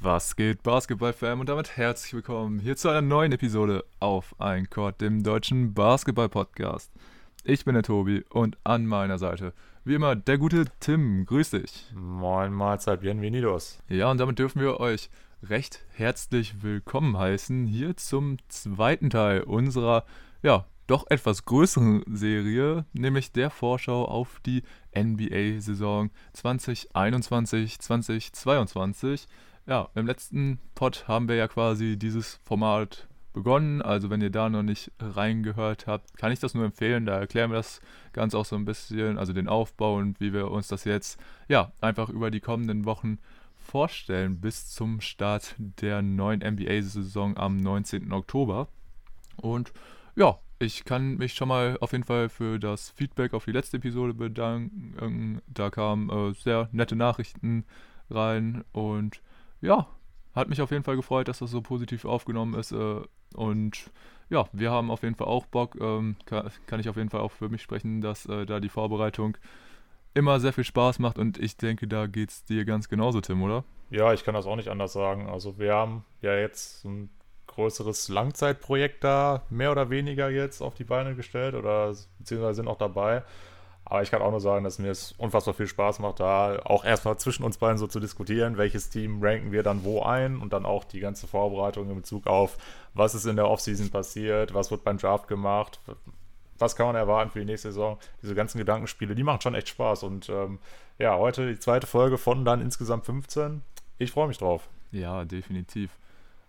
Was geht, Basketball-Fan? Und damit herzlich willkommen hier zu einer neuen Episode auf Ein Court, dem deutschen Basketball-Podcast. Ich bin der Tobi und an meiner Seite, wie immer, der gute Tim. Grüß dich. Moin, Mahlzeit, bienvenidos. Ja, und damit dürfen wir euch recht herzlich willkommen heißen hier zum zweiten Teil unserer, ja, doch etwas größeren Serie, nämlich der Vorschau auf die NBA-Saison 2021-2022. Ja, im letzten Pod haben wir ja quasi dieses Format begonnen. Also wenn ihr da noch nicht reingehört habt, kann ich das nur empfehlen. Da erklären wir das Ganze auch so ein bisschen, also den Aufbau und wie wir uns das jetzt ja einfach über die kommenden Wochen vorstellen bis zum Start der neuen NBA-Saison am 19. Oktober. Und ja, ich kann mich schon mal auf jeden Fall für das Feedback auf die letzte Episode bedanken. Da kamen äh, sehr nette Nachrichten rein und ja, hat mich auf jeden Fall gefreut, dass das so positiv aufgenommen ist. Äh, und ja, wir haben auf jeden Fall auch Bock. Ähm, kann, kann, ich auf jeden Fall auch für mich sprechen, dass äh, da die Vorbereitung immer sehr viel Spaß macht. Und ich denke, da geht es dir ganz genauso, Tim, oder? Ja, ich kann das auch nicht anders sagen. Also wir haben ja jetzt ein größeres Langzeitprojekt da mehr oder weniger jetzt auf die Beine gestellt oder beziehungsweise sind auch dabei. Aber ich kann auch nur sagen, dass mir es unfassbar viel Spaß macht, da auch erstmal zwischen uns beiden so zu diskutieren, welches Team ranken wir dann wo ein und dann auch die ganze Vorbereitung in Bezug auf, was ist in der Offseason passiert, was wird beim Draft gemacht, was kann man erwarten für die nächste Saison. Diese ganzen Gedankenspiele, die machen schon echt Spaß. Und ähm, ja, heute die zweite Folge von dann insgesamt 15. Ich freue mich drauf. Ja, definitiv.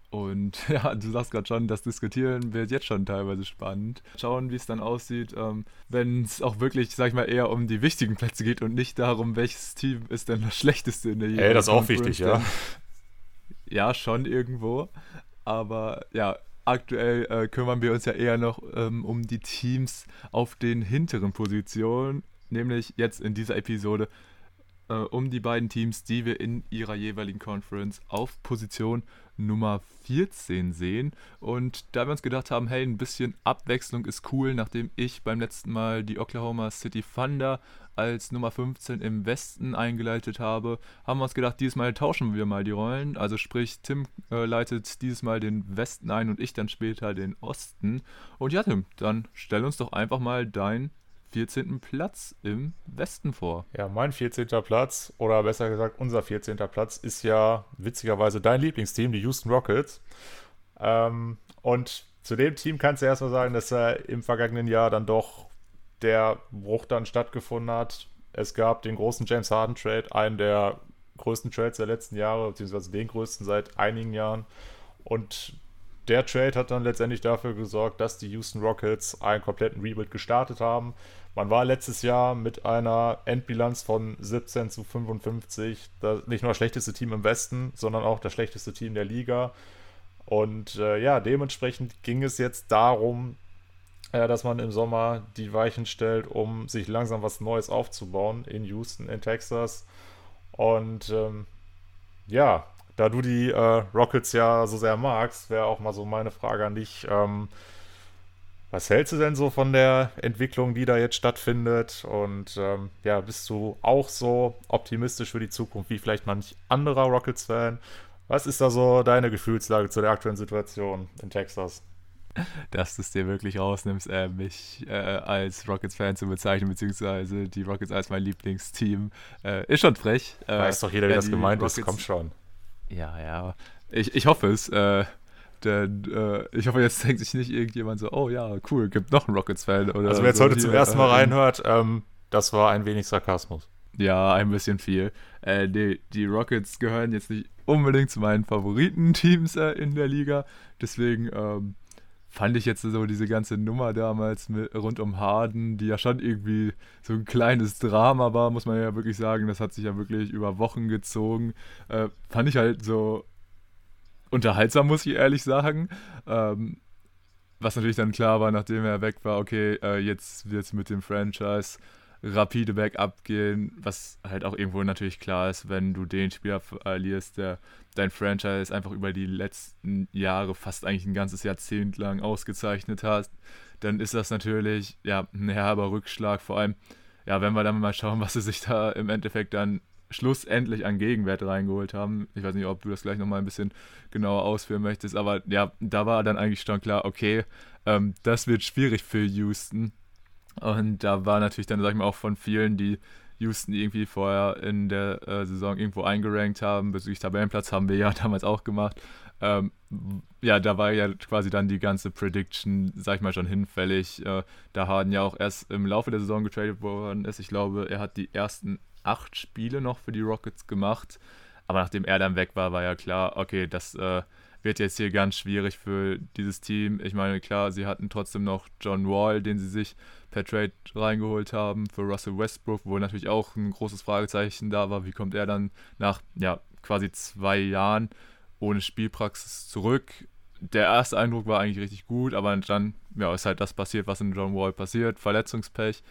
Und ja, du sagst gerade schon, das Diskutieren wird jetzt schon teilweise spannend. Schauen, wie es dann aussieht, ähm, wenn es auch wirklich, sag ich mal, eher um die wichtigen Plätze geht und nicht darum, welches Team ist denn das schlechteste in der Ey, das ist auch wichtig, ja. Ja, schon irgendwo. Aber ja, aktuell äh, kümmern wir uns ja eher noch ähm, um die Teams auf den hinteren Positionen. Nämlich jetzt in dieser Episode äh, um die beiden Teams, die wir in ihrer jeweiligen Conference auf Position Nummer 14 sehen. Und da wir uns gedacht haben, hey, ein bisschen Abwechslung ist cool, nachdem ich beim letzten Mal die Oklahoma City Thunder als Nummer 15 im Westen eingeleitet habe, haben wir uns gedacht, dieses Mal tauschen wir mal die Rollen. Also sprich, Tim äh, leitet dieses Mal den Westen ein und ich dann später den Osten. Und ja, Tim, dann stell uns doch einfach mal dein 14. Platz im Westen vor. Ja, mein 14. Platz, oder besser gesagt unser 14. Platz, ist ja witzigerweise dein Lieblingsteam, die Houston Rockets. Ähm, und zu dem Team kannst du erstmal sagen, dass er im vergangenen Jahr dann doch der Bruch dann stattgefunden hat. Es gab den großen James Harden Trade, einen der größten Trades der letzten Jahre, beziehungsweise den größten seit einigen Jahren. Und der Trade hat dann letztendlich dafür gesorgt, dass die Houston Rockets einen kompletten Rebuild gestartet haben. Man war letztes Jahr mit einer Endbilanz von 17 zu 55 das nicht nur das schlechteste Team im Westen, sondern auch das schlechteste Team der Liga. Und äh, ja, dementsprechend ging es jetzt darum, äh, dass man im Sommer die Weichen stellt, um sich langsam was Neues aufzubauen in Houston, in Texas. Und ähm, ja, da du die äh, Rockets ja so sehr magst, wäre auch mal so meine Frage an dich. Ähm, was hältst du denn so von der Entwicklung, die da jetzt stattfindet? Und ähm, ja, bist du auch so optimistisch für die Zukunft wie vielleicht manch anderer Rockets-Fan? Was ist da so deine Gefühlslage zu der aktuellen Situation in Texas? Dass du es dir wirklich rausnimmst, äh, mich äh, als Rockets-Fan zu bezeichnen, beziehungsweise die Rockets als mein Lieblingsteam, äh, ist schon frech. Äh, Weiß doch jeder, wie das gemeint Rockets, ist, komm schon. Ja, ja. Ich, ich hoffe es. Äh, denn äh, ich hoffe, jetzt denkt sich nicht irgendjemand so, oh ja, cool, gibt noch einen Rockets-Fan. Also wer jetzt so heute zum ersten Mal äh, reinhört, ähm, das war ein wenig Sarkasmus. Ja, ein bisschen viel. Äh, die, die, Rockets gehören jetzt nicht unbedingt zu meinen Favoriten-Teams äh, in der Liga. Deswegen ähm, fand ich jetzt so diese ganze Nummer damals mit, rund um Harden, die ja schon irgendwie so ein kleines Drama war, muss man ja wirklich sagen. Das hat sich ja wirklich über Wochen gezogen. Äh, fand ich halt so unterhaltsam, muss ich ehrlich sagen. Ähm, was natürlich dann klar war, nachdem er weg war, okay, äh, jetzt wird es mit dem Franchise rapide bergab gehen, was halt auch irgendwo natürlich klar ist, wenn du den Spieler verlierst, der dein Franchise einfach über die letzten Jahre, fast eigentlich ein ganzes Jahrzehnt lang ausgezeichnet hat, dann ist das natürlich ja ein herber Rückschlag. Vor allem, ja, wenn wir dann mal schauen, was sie sich da im Endeffekt dann schlussendlich an Gegenwert reingeholt haben. Ich weiß nicht, ob du das gleich nochmal ein bisschen genauer ausführen möchtest, aber ja, da war dann eigentlich schon klar, okay, ähm, das wird schwierig für Houston. Und da war natürlich dann, sag ich mal, auch von vielen, die Houston irgendwie vorher in der äh, Saison irgendwo eingerankt haben, bezüglich Tabellenplatz haben wir ja damals auch gemacht. Ähm, ja, da war ja quasi dann die ganze Prediction, sag ich mal, schon hinfällig. Äh, da Harden ja auch erst im Laufe der Saison getradet worden ist. Ich glaube, er hat die ersten acht Spiele noch für die Rockets gemacht. Aber nachdem er dann weg war, war ja klar, okay, das äh, wird jetzt hier ganz schwierig für dieses Team. Ich meine, klar, sie hatten trotzdem noch John Wall, den sie sich per Trade reingeholt haben für Russell Westbrook, wo natürlich auch ein großes Fragezeichen da war. Wie kommt er dann nach ja, quasi zwei Jahren ohne Spielpraxis zurück? Der erste Eindruck war eigentlich richtig gut, aber dann ja, ist halt das passiert, was in John Wall passiert, Verletzungspech.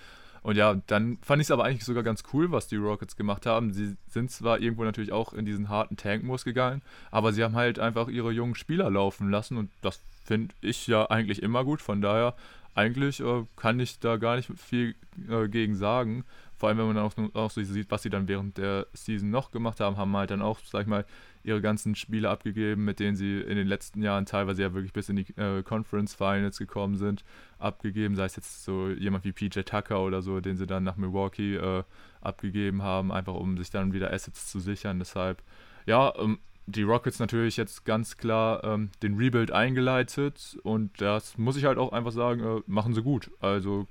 Und ja, dann fand ich es aber eigentlich sogar ganz cool, was die Rockets gemacht haben. Sie sind zwar irgendwo natürlich auch in diesen harten Tankmodus gegangen, aber sie haben halt einfach ihre jungen Spieler laufen lassen und das finde ich ja eigentlich immer gut. Von daher, eigentlich äh, kann ich da gar nicht viel äh, gegen sagen. Vor allem, wenn man dann auch, auch so sieht, was sie dann während der Season noch gemacht haben, haben halt dann auch, sag ich mal, ihre ganzen Spiele abgegeben, mit denen sie in den letzten Jahren teilweise ja wirklich bis in die äh, Conference Finals gekommen sind, abgegeben. Sei es jetzt so jemand wie PJ Tucker oder so, den sie dann nach Milwaukee äh, abgegeben haben, einfach um sich dann wieder Assets zu sichern. Deshalb, ja, ähm, die Rockets natürlich jetzt ganz klar ähm, den Rebuild eingeleitet und das muss ich halt auch einfach sagen, äh, machen sie gut. Also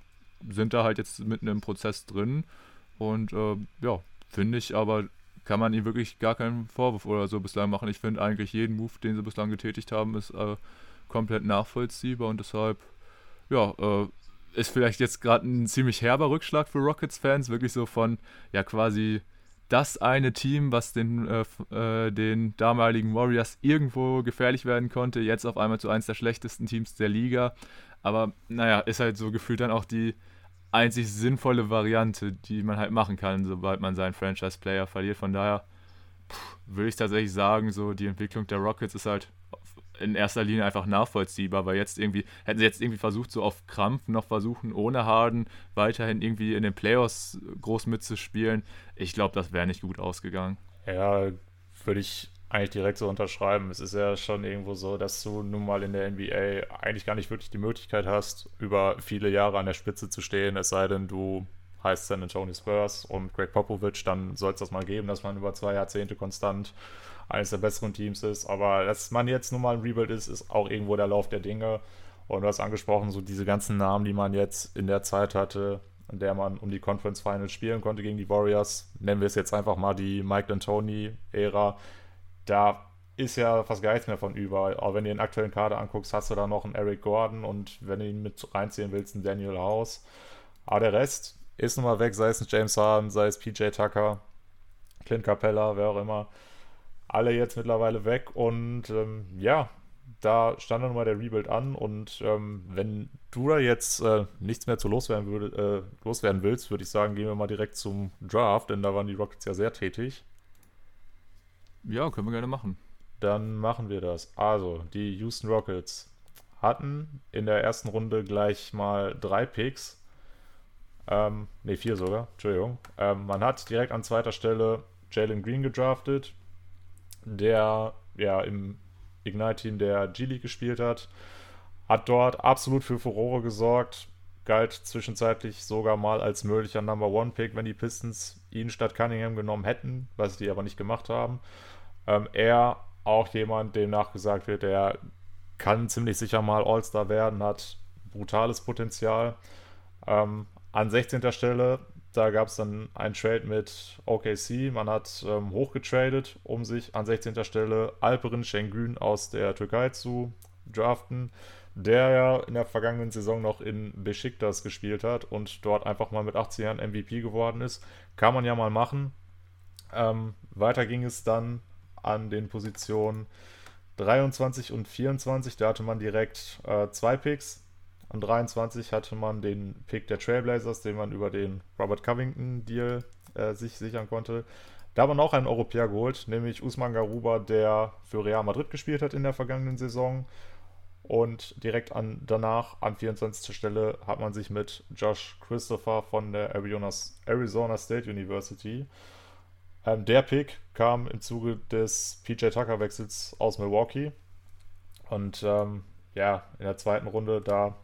sind da halt jetzt mitten im Prozess drin und äh, ja, finde ich aber kann man ihm wirklich gar keinen Vorwurf oder so bislang machen. Ich finde eigentlich jeden Move, den sie bislang getätigt haben, ist äh, komplett nachvollziehbar und deshalb, ja, äh, ist vielleicht jetzt gerade ein ziemlich herber Rückschlag für Rockets-Fans, wirklich so von, ja, quasi das eine Team, was den, äh, äh, den damaligen Warriors irgendwo gefährlich werden konnte, jetzt auf einmal zu eins der schlechtesten Teams der Liga. Aber naja, ist halt so gefühlt dann auch die einzig sinnvolle Variante, die man halt machen kann, sobald man seinen Franchise-Player verliert. Von daher würde ich tatsächlich sagen, so die Entwicklung der Rockets ist halt in erster Linie einfach nachvollziehbar, weil jetzt irgendwie, hätten sie jetzt irgendwie versucht, so auf Krampf noch versuchen, ohne Harden weiterhin irgendwie in den Playoffs groß mitzuspielen. Ich glaube, das wäre nicht gut ausgegangen. Ja, würde ich eigentlich direkt so unterschreiben. Es ist ja schon irgendwo so, dass du nun mal in der NBA eigentlich gar nicht wirklich die Möglichkeit hast, über viele Jahre an der Spitze zu stehen, es sei denn, du heißt San Antonio Spurs und Greg Popovich, dann soll es das mal geben, dass man über zwei Jahrzehnte konstant eines der besseren Teams ist. Aber dass man jetzt nun mal ein Rebuild ist, ist auch irgendwo der Lauf der Dinge. Und du hast angesprochen, so diese ganzen Namen, die man jetzt in der Zeit hatte, in der man um die Conference Finals spielen konnte gegen die Warriors, nennen wir es jetzt einfach mal die Mike D'Antoni-Ära da ist ja fast gar nichts mehr von über. Auch wenn du den aktuellen Kader anguckst, hast du da noch einen Eric Gordon und wenn du ihn mit reinziehen willst, einen Daniel House. Aber der Rest ist nun mal weg, sei es ein James Harden, sei es PJ Tucker, Clint Capella, wer auch immer. Alle jetzt mittlerweile weg und ähm, ja, da stand dann mal der Rebuild an und ähm, wenn du da jetzt äh, nichts mehr zu loswerden, würde, äh, loswerden willst, würde ich sagen, gehen wir mal direkt zum Draft, denn da waren die Rockets ja sehr tätig. Ja, können wir gerne machen. Dann machen wir das. Also, die Houston Rockets hatten in der ersten Runde gleich mal drei Picks. Ähm, ne, vier sogar, Entschuldigung. Ähm, man hat direkt an zweiter Stelle Jalen Green gedraftet, der ja im Ignite-Team der G-League gespielt hat. Hat dort absolut für Furore gesorgt. Galt zwischenzeitlich sogar mal als möglicher Number One-Pick, wenn die Pistons ihn statt Cunningham genommen hätten, was die aber nicht gemacht haben. Ähm, er auch jemand, dem nachgesagt wird, der kann ziemlich sicher mal All-Star werden, hat brutales Potenzial. Ähm, an 16. Stelle, da gab es dann ein Trade mit OKC. Man hat ähm, hochgetradet, um sich an 16. Stelle Alperin Şengün aus der Türkei zu draften, der ja in der vergangenen Saison noch in Besiktas gespielt hat und dort einfach mal mit 18 Jahren MVP geworden ist. Kann man ja mal machen. Ähm, weiter ging es dann an den Positionen 23 und 24. Da hatte man direkt äh, zwei Picks. An 23 hatte man den Pick der Trailblazers, den man über den Robert Covington-Deal äh, sich sichern konnte. Da hat man auch einen Europäer geholt, nämlich Usman Garuba, der für Real Madrid gespielt hat in der vergangenen Saison. Und direkt an, danach, an 24. Stelle, hat man sich mit Josh Christopher von der Arizona, Arizona State University Ähm, der Pick kam im Zuge des PJ Tucker-Wechsels aus Milwaukee. Und ähm, ja, in der zweiten Runde, da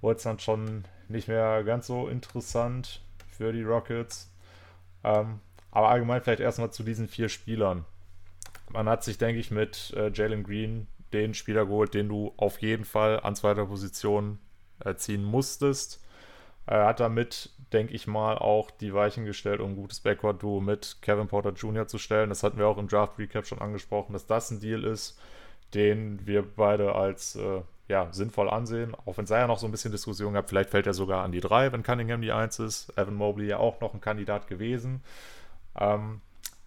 wurde es dann schon nicht mehr ganz so interessant für die Rockets. Ähm, aber allgemein vielleicht erstmal zu diesen vier Spielern. Man hat sich, denke ich, mit äh, Jalen Green den Spieler geholt, den du auf jeden Fall an zweiter Position äh, ziehen musstest. Er hat damit, denke ich mal, auch die Weichen gestellt, um ein gutes Backcourt-Duo mit Kevin Porter Jr. zu stellen. Das hatten wir auch im Draft-Recap schon angesprochen, dass das ein Deal ist, den wir beide als äh, ja, sinnvoll ansehen. Auch wenn es ja noch so ein bisschen Diskussion gab, vielleicht fällt er sogar an die 3, wenn Cunningham die 1 ist. Evan Mobley ja auch noch ein Kandidat gewesen. Ähm,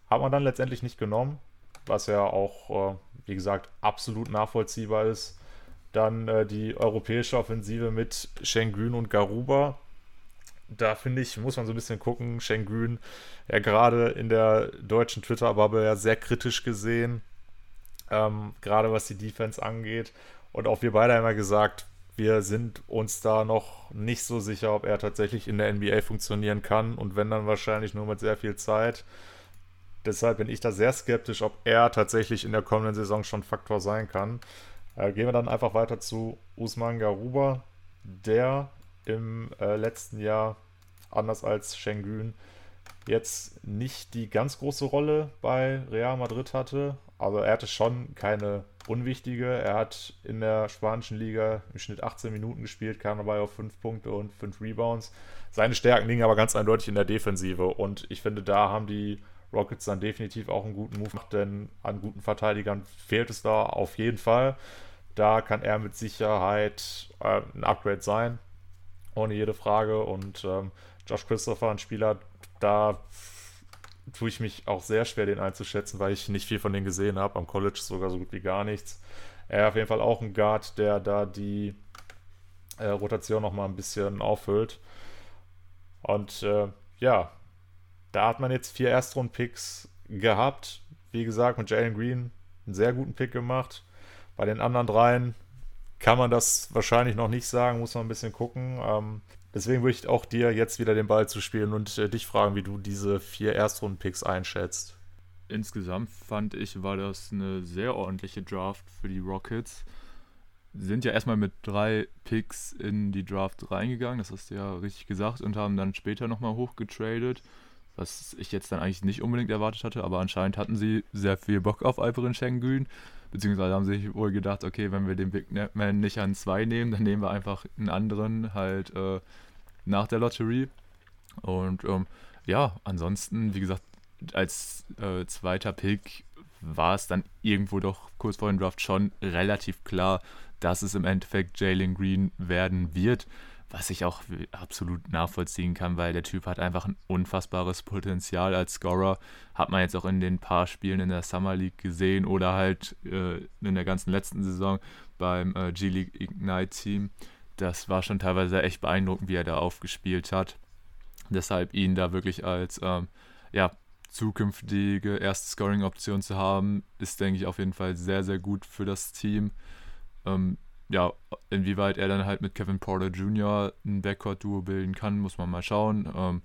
hat man dann letztendlich nicht genommen, was ja auch, äh, wie gesagt, absolut nachvollziehbar ist. Dann äh, die europäische Offensive mit Schengen und Garuba da finde ich, muss man so ein bisschen gucken. Schengen, ja gerade in der deutschen Twitter-Bubble ja sehr kritisch gesehen, ähm, gerade was die Defense angeht. Und auch wir beide haben ja gesagt, wir sind uns da noch nicht so sicher, ob er tatsächlich in der NBA funktionieren kann und wenn dann wahrscheinlich nur mit sehr viel Zeit. Deshalb bin ich da sehr skeptisch, ob er tatsächlich in der kommenden Saison schon Faktor sein kann. Äh, gehen wir dann einfach weiter zu Usman Garuba, der im äh, letzten Jahr, anders als Schengen, jetzt nicht die ganz große Rolle bei Real Madrid hatte. Also er hatte schon keine unwichtige. Er hat in der spanischen Liga im Schnitt 18 Minuten gespielt, kam dabei auf 5 Punkte und 5 Rebounds. Seine Stärken liegen aber ganz eindeutig in der Defensive und ich finde, da haben die Rockets dann definitiv auch einen guten Move gemacht, denn an guten Verteidigern fehlt es da auf jeden Fall. Da kann er mit Sicherheit äh, ein Upgrade sein ohne jede Frage. Und ähm, Josh Christopher, ein Spieler, da tue ich mich auch sehr schwer, den einzuschätzen, weil ich nicht viel von denen gesehen habe. Am College sogar so gut wie gar nichts. Er ist auf jeden Fall auch ein Guard, der da die äh, Rotation nochmal ein bisschen auffüllt. Und äh, ja, da hat man jetzt vier Erstrunden-Picks gehabt. Wie gesagt, mit Jalen Green einen sehr guten Pick gemacht. Bei den anderen dreien kann man das wahrscheinlich noch nicht sagen, muss man ein bisschen gucken. Ähm, deswegen würde ich auch dir jetzt wieder den Ball zu spielen und äh, dich fragen, wie du diese vier Erstrunden-Picks einschätzt. Insgesamt fand ich, war das eine sehr ordentliche Draft für die Rockets. Sind ja erstmal mit drei Picks in die Draft reingegangen, das hast du ja richtig gesagt, und haben dann später nochmal hochgetradet, was ich jetzt dann eigentlich nicht unbedingt erwartet hatte, aber anscheinend hatten sie sehr viel Bock auf Alperin Schengen Beziehungsweise haben sie sich wohl gedacht, okay, wenn wir den Big Man nicht an zwei nehmen, dann nehmen wir einfach einen anderen halt äh, nach der Lotterie. Und ähm, ja, ansonsten, wie gesagt, als äh, zweiter Pick war es dann irgendwo doch kurz vor dem Draft schon relativ klar, dass es im Endeffekt Jalen Green werden wird was ich auch absolut nachvollziehen kann, weil der Typ hat einfach ein unfassbares Potenzial als Scorer. Hat man jetzt auch in den paar Spielen in der Summer League gesehen oder halt äh, in der ganzen letzten Saison beim äh, G-League Ignite Team. Das war schon teilweise echt beeindruckend, wie er da aufgespielt hat. Deshalb ihn da wirklich als ähm, ja, zukünftige erste Scoring-Option zu haben, ist, denke ich, auf jeden Fall sehr, sehr gut für das Team. Ähm, ja, inwieweit er dann halt mit Kevin Porter Jr. ein Backcourt-Duo bilden kann, muss man mal schauen. Ähm,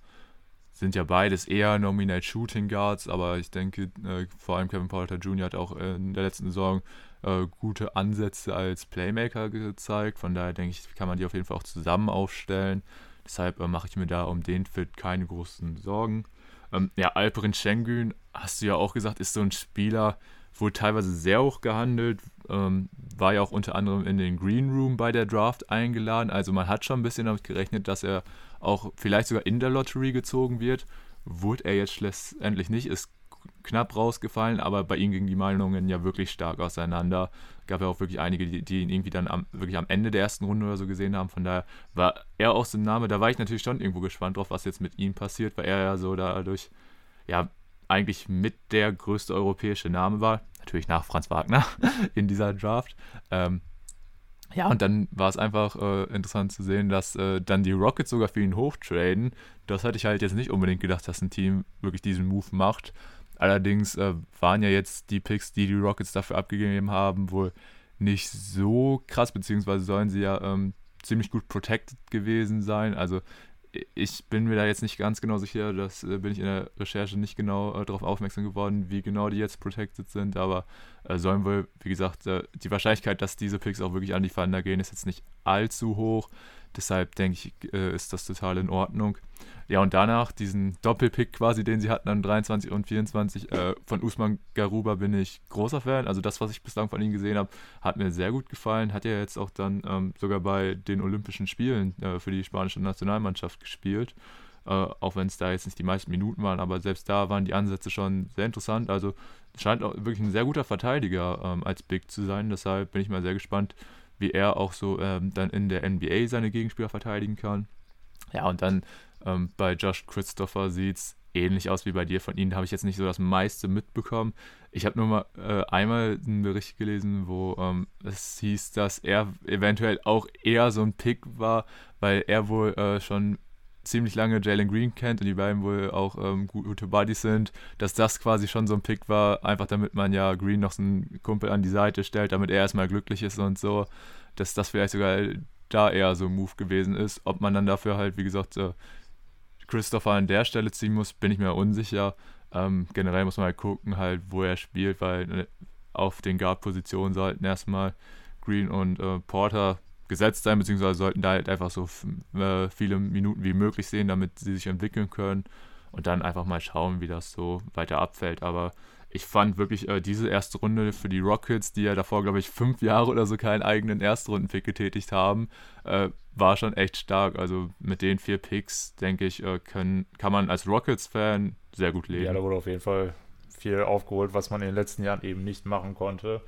sind ja beides eher Nominate Shooting Guards, aber ich denke, äh, vor allem Kevin Porter Jr. hat auch in der letzten Saison äh, gute Ansätze als Playmaker gezeigt. Von daher denke ich, kann man die auf jeden Fall auch zusammen aufstellen. Deshalb äh, mache ich mir da um den Fit keine großen Sorgen. Ähm, ja, Alperin Schengen, hast du ja auch gesagt, ist so ein Spieler, wurde teilweise sehr hoch gehandelt, ähm, war ja auch unter anderem in den Green Room bei der Draft eingeladen. Also man hat schon ein bisschen damit gerechnet, dass er auch vielleicht sogar in der Lottery gezogen wird. Wurde er jetzt schlussendlich nicht, ist knapp rausgefallen, aber bei ihm gingen die Meinungen ja wirklich stark auseinander. Gab ja auch wirklich einige, die, die ihn irgendwie dann am, wirklich am Ende der ersten Runde oder so gesehen haben. Von daher war er auch so ein Name. Da war ich natürlich schon irgendwo gespannt drauf, was jetzt mit ihm passiert, weil er ja so dadurch ja eigentlich mit der größte europäische Name war natürlich nach Franz Wagner in dieser Draft. Ähm, ja, und dann war es einfach äh, interessant zu sehen, dass äh, dann die Rockets sogar für ihn hochtraden. Das hatte ich halt jetzt nicht unbedingt gedacht, dass ein Team wirklich diesen Move macht. Allerdings äh, waren ja jetzt die Picks, die die Rockets dafür abgegeben haben, wohl nicht so krass, beziehungsweise sollen sie ja ähm, ziemlich gut protected gewesen sein. Also ich bin mir da jetzt nicht ganz genau sicher, das äh, bin ich in der Recherche nicht genau äh, darauf aufmerksam geworden, wie genau die jetzt protected sind, aber äh, sollen wohl, wie gesagt, äh, die Wahrscheinlichkeit, dass diese Picks auch wirklich an die Thunder gehen, ist jetzt nicht allzu hoch. Deshalb denke ich, äh, ist das total in Ordnung. Ja, und danach diesen Doppelpick quasi, den sie hatten an 23 und 24 äh, von Usman Garuba bin ich großer Fan. Also das, was ich bislang von ihm gesehen habe, hat mir sehr gut gefallen. Hat ja jetzt auch dann ähm, sogar bei den Olympischen Spielen äh, für die spanische Nationalmannschaft gespielt. Äh, auch wenn es da jetzt nicht die meisten Minuten waren, aber selbst da waren die Ansätze schon sehr interessant. Also scheint auch wirklich ein sehr guter Verteidiger ähm, als Big zu sein. Deshalb bin ich mal sehr gespannt, wie er auch so ähm, dann in der NBA seine Gegenspieler verteidigen kann. Ja, und dann ähm, bei Josh Christopher sieht es ähnlich aus wie bei dir. Von ihnen habe ich jetzt nicht so das meiste mitbekommen. Ich habe nur mal äh, einmal einen Bericht gelesen, wo ähm, es hieß, dass er eventuell auch eher so ein Pick war, weil er wohl äh, schon ziemlich lange Jalen Green kennt und die beiden wohl auch ähm, gute Buddies sind, dass das quasi schon so ein Pick war, einfach damit man ja Green noch so einen Kumpel an die Seite stellt, damit er erstmal glücklich ist und so, dass das vielleicht sogar da eher so ein Move gewesen ist. Ob man dann dafür halt, wie gesagt, äh, Christopher an der Stelle ziehen muss, bin ich mir unsicher. Ähm, generell muss man halt gucken, halt, wo er spielt, weil äh, auf den Guard-Positionen sollten erstmal Green und äh, Porter gesetzt sein, beziehungsweise sollten da halt einfach so äh, viele Minuten wie möglich sehen, damit sie sich entwickeln können und dann einfach mal schauen, wie das so weiter abfällt. Aber ich fand wirklich äh, diese erste Runde für die Rockets, die ja davor, glaube ich, fünf Jahre oder so keinen eigenen Erstrundenpick getätigt haben, äh, war schon echt stark. Also mit den vier Picks, denke ich, äh, können, kann man als Rockets-Fan sehr gut leben. Ja, da wurde auf jeden Fall viel aufgeholt, was man in den letzten Jahren eben nicht machen konnte.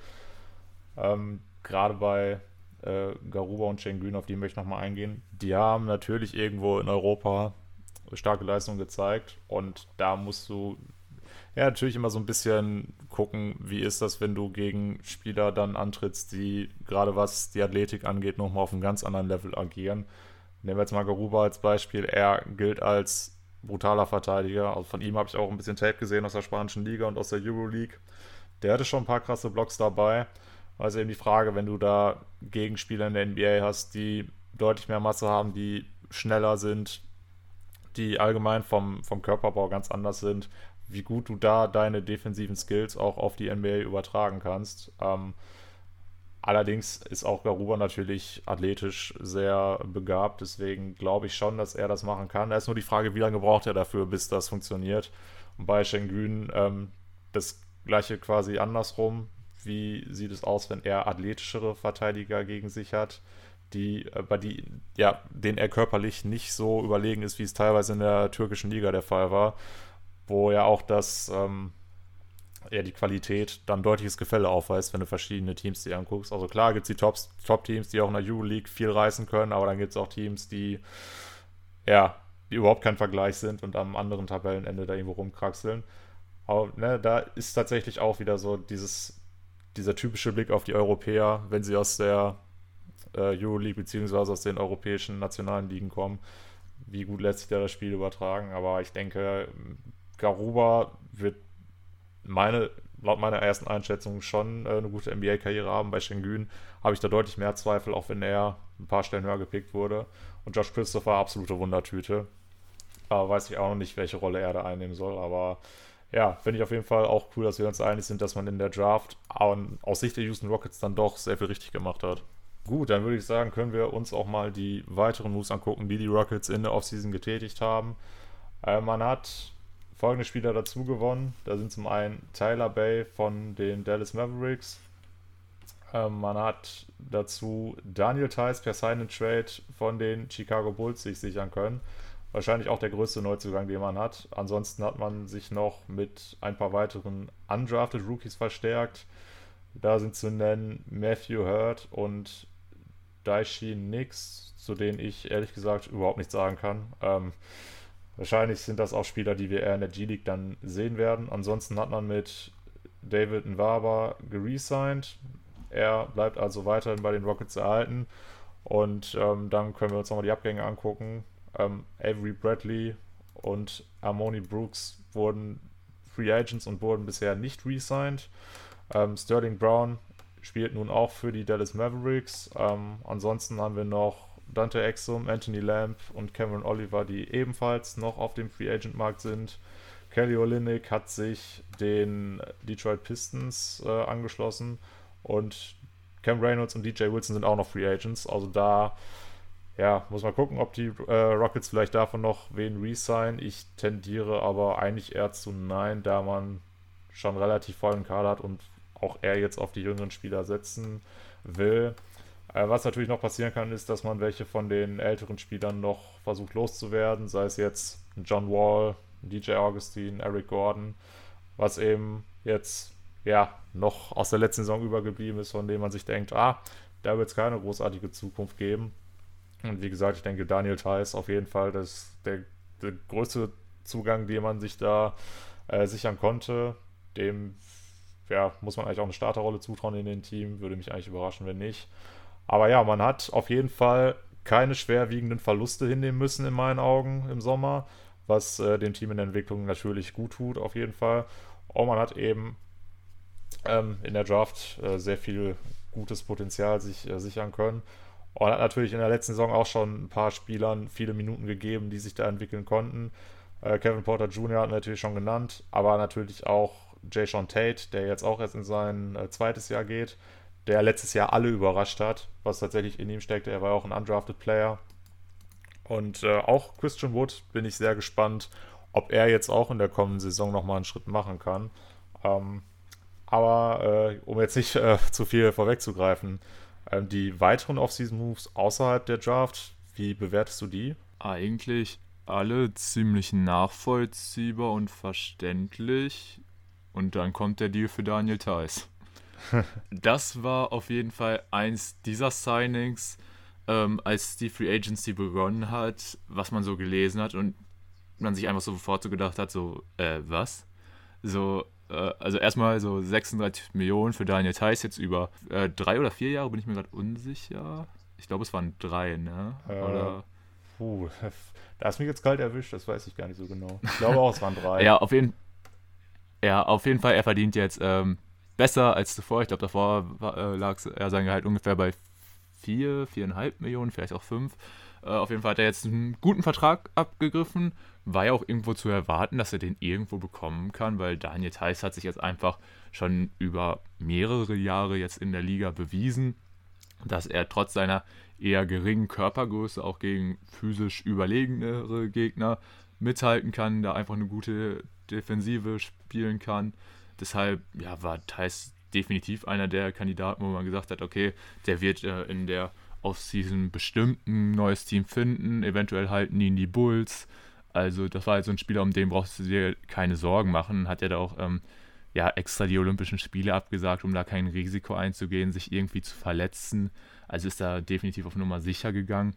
Ähm, Gerade bei äh, Garuba und Schengen, auf die möchte ich nochmal eingehen. Die haben natürlich irgendwo in Europa starke Leistungen gezeigt und da musst du ja natürlich immer so ein bisschen gucken, wie ist das, wenn du gegen Spieler dann antrittst, die gerade was die Athletik angeht, nochmal auf einem ganz anderen Level agieren. Nehmen wir jetzt mal Garuba als Beispiel. Er gilt als brutaler Verteidiger. Also von ihm habe ich auch ein bisschen Tape gesehen aus der spanischen Liga und aus der Euroleague. Der hatte schon ein paar krasse Blocks dabei. Also eben die Frage, wenn du da Gegenspieler in der NBA hast, die deutlich mehr Masse haben, die schneller sind, die allgemein vom, vom Körperbau ganz anders sind, wie gut du da deine defensiven Skills auch auf die NBA übertragen kannst. Ähm, allerdings ist auch Garuba natürlich athletisch sehr begabt, deswegen glaube ich schon, dass er das machen kann. Da ist nur die Frage, wie lange braucht er dafür, bis das funktioniert. Und bei Schengen ähm, das gleiche quasi andersrum wie sieht es aus, wenn er athletischere Verteidiger gegen sich hat, die, äh, bei die, ja, denen er körperlich nicht so überlegen ist, wie es teilweise in der türkischen Liga der Fall war, wo ja auch das, ähm, ja, die Qualität dann deutliches Gefälle aufweist, wenn du verschiedene Teams dir anguckst. Also klar gibt es die Top-Teams, die auch in der Euroleague viel reißen können, aber dann gibt es auch Teams, die, ja, die überhaupt kein Vergleich sind und am anderen Tabellenende da irgendwo rumkraxeln. Aber ne, da ist tatsächlich auch wieder so dieses dieser typische Blick auf die Europäer, wenn sie aus der äh, Euroleague beziehungsweise aus den europäischen nationalen Ligen kommen. Wie gut lässt sich da das Spiel übertragen? Aber ich denke, Garuba wird meine, laut meiner ersten Einschätzung schon äh, eine gute NBA-Karriere haben. Bei Schengen habe ich da deutlich mehr Zweifel, auch wenn er ein paar Stellen höher gepickt wurde. Und Josh Christopher, absolute Wundertüte. Aber weiß ich auch noch nicht, welche Rolle er da einnehmen soll. Aber ja, finde ich auf jeden Fall auch cool, dass wir uns einig sind, dass man in der Draft aus Sicht der Houston Rockets dann doch sehr viel richtig gemacht hat. Gut, dann würde ich sagen, können wir uns auch mal die weiteren Moves angucken, die die Rockets in der Offseason getätigt haben. Äh, man hat folgende Spieler dazu gewonnen. Da sind zum einen Tyler Bay von den Dallas Mavericks. Äh, man hat dazu Daniel Tice per Sign and Trade von den Chicago Bulls sich sichern können wahrscheinlich auch der größte Neuzugang, den man hat. Ansonsten hat man sich noch mit ein paar weiteren undrafted Rookies verstärkt. Da sind zu nennen Matthew Hurt und Daishi Nix, zu denen ich ehrlich gesagt überhaupt nichts sagen kann. Ähm, wahrscheinlich sind das auch Spieler, die wir eher in der G-League dann sehen werden. Ansonsten hat man mit David Nwaba geresigned. Er bleibt also weiterhin bei den Rockets erhalten. Und ähm, dann können wir uns nochmal die Abgänge angucken. Ähm, Avery Bradley und Armoni Brooks wurden Free Agents und wurden bisher nicht re-signed. Ähm, Sterling Brown spielt nun auch für die Dallas Mavericks. Ähm, ansonsten haben wir noch Dante Exum, Anthony Lamb und Cameron Oliver, die ebenfalls noch auf dem Free Agent Markt sind. Kelly Olynyk hat sich den Detroit Pistons äh, angeschlossen und Cam Reynolds und DJ Wilson sind auch noch Free Agents. Also da ja, muss man gucken, ob die äh, Rockets vielleicht davon noch wen resign. Ich tendiere aber eigentlich eher zu nein, da man schon relativ vollen Kader hat und auch er jetzt auf die jüngeren Spieler setzen will. Äh, was natürlich noch passieren kann, ist, dass man welche von den älteren Spielern noch versucht loszuwerden, sei es jetzt John Wall, DJ Augustine, Eric Gordon, was eben jetzt ja noch aus der letzten Saison übergeblieben ist, von dem man sich denkt, ah, da wird es keine großartige Zukunft geben. Und wie gesagt, ich denke, Daniel Theiss auf jeden Fall das der, der größte Zugang, den man sich da äh, sichern konnte. Dem ja, muss man eigentlich auch eine Starterrolle zutrauen in dem Team. Würde mich eigentlich überraschen, wenn nicht. Aber ja, man hat auf jeden Fall keine schwerwiegenden Verluste hinnehmen müssen, in meinen Augen, im Sommer, was äh, dem Team in der Entwicklung natürlich gut tut, auf jeden Fall. Und man hat eben ähm, in der Draft äh, sehr viel gutes Potenzial sich äh, sichern können. Und hat natürlich in der letzten Saison auch schon ein paar Spielern viele Minuten gegeben, die sich da entwickeln konnten. Äh, Kevin Porter Jr. hat natürlich schon genannt, aber natürlich auch Jay Sean Tate, der jetzt auch erst in sein äh, zweites Jahr geht, der letztes Jahr alle überrascht hat, was tatsächlich in ihm steckte. Er war auch ein undrafted Player. Und äh, auch Christian Wood bin ich sehr gespannt, ob er jetzt auch in der kommenden Saison nochmal einen Schritt machen kann. Ähm, aber äh, um jetzt nicht äh, zu viel vorwegzugreifen, ähm, die weiteren Off-Season-Moves außerhalb der Draft, wie bewertest du die? Eigentlich alle ziemlich nachvollziehbar und verständlich. Und dann kommt der Deal für Daniel Theiss. das war auf jeden Fall eins dieser Signings, ähm, als die Free Agency begonnen hat, was man so gelesen hat und man sich einfach sofort so gedacht hat, so, äh, was? So, äh, also erstmal so 36 Millionen für Daniel Theiss jetzt über äh, drei oder vier Jahre, bin ich mir gerade unsicher. Ich glaube, es waren drei, ne? Äh, oder? Puh, da hast mich jetzt kalt erwischt, das weiß ich gar nicht so genau. Ich glaube auch, es waren drei. ja, auf jeden, ja, auf jeden Fall, er verdient jetzt ähm, besser als zuvor. Ich glaube, davor äh, lag er sein Gehalt ungefähr bei vier, viereinhalb Millionen, vielleicht auch fünf. Äh, auf jeden Fall hat er jetzt einen guten Vertrag abgegriffen. War ja auch irgendwo zu erwarten, dass er den irgendwo bekommen kann, weil Daniel Theiss hat sich jetzt einfach schon über mehrere Jahre jetzt in der Liga bewiesen, dass er trotz seiner eher geringen Körpergröße auch gegen physisch überlegenere Gegner mithalten kann, da einfach eine gute Defensive spielen kann. Deshalb ja, war Thais definitiv einer der Kandidaten, wo man gesagt hat, okay, der wird äh, in der Offseason bestimmt ein neues Team finden. Eventuell halten ihn die Bulls. Also das war halt so ein Spieler, um den brauchst du dir keine Sorgen machen. Hat er da auch ähm, ja, extra die Olympischen Spiele abgesagt, um da kein Risiko einzugehen, sich irgendwie zu verletzen. Also ist da definitiv auf Nummer sicher gegangen.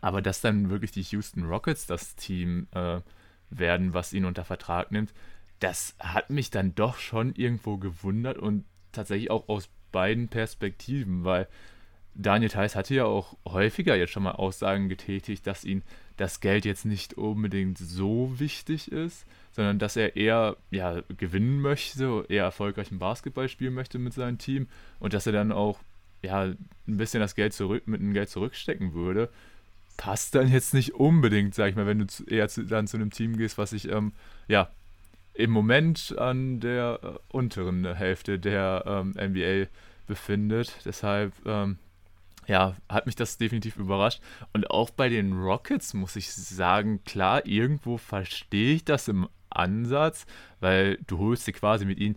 Aber dass dann wirklich die Houston Rockets das Team äh, werden, was ihn unter Vertrag nimmt, das hat mich dann doch schon irgendwo gewundert und tatsächlich auch aus beiden Perspektiven, weil Daniel Theiss hatte ja auch häufiger jetzt schon mal Aussagen getätigt, dass ihm das Geld jetzt nicht unbedingt so wichtig ist, sondern dass er eher ja, gewinnen möchte, eher erfolgreichen Basketball spielen möchte mit seinem Team und dass er dann auch ja, ein bisschen das Geld zurück mit dem Geld zurückstecken würde. Passt dann jetzt nicht unbedingt, sag ich mal, wenn du eher zu, dann zu einem Team gehst, was sich ähm, ja im Moment an der äh, unteren Hälfte der ähm, NBA befindet. Deshalb ähm, ja, hat mich das definitiv überrascht. Und auch bei den Rockets muss ich sagen, klar, irgendwo verstehe ich das im Ansatz, weil du holst dir quasi mit ihnen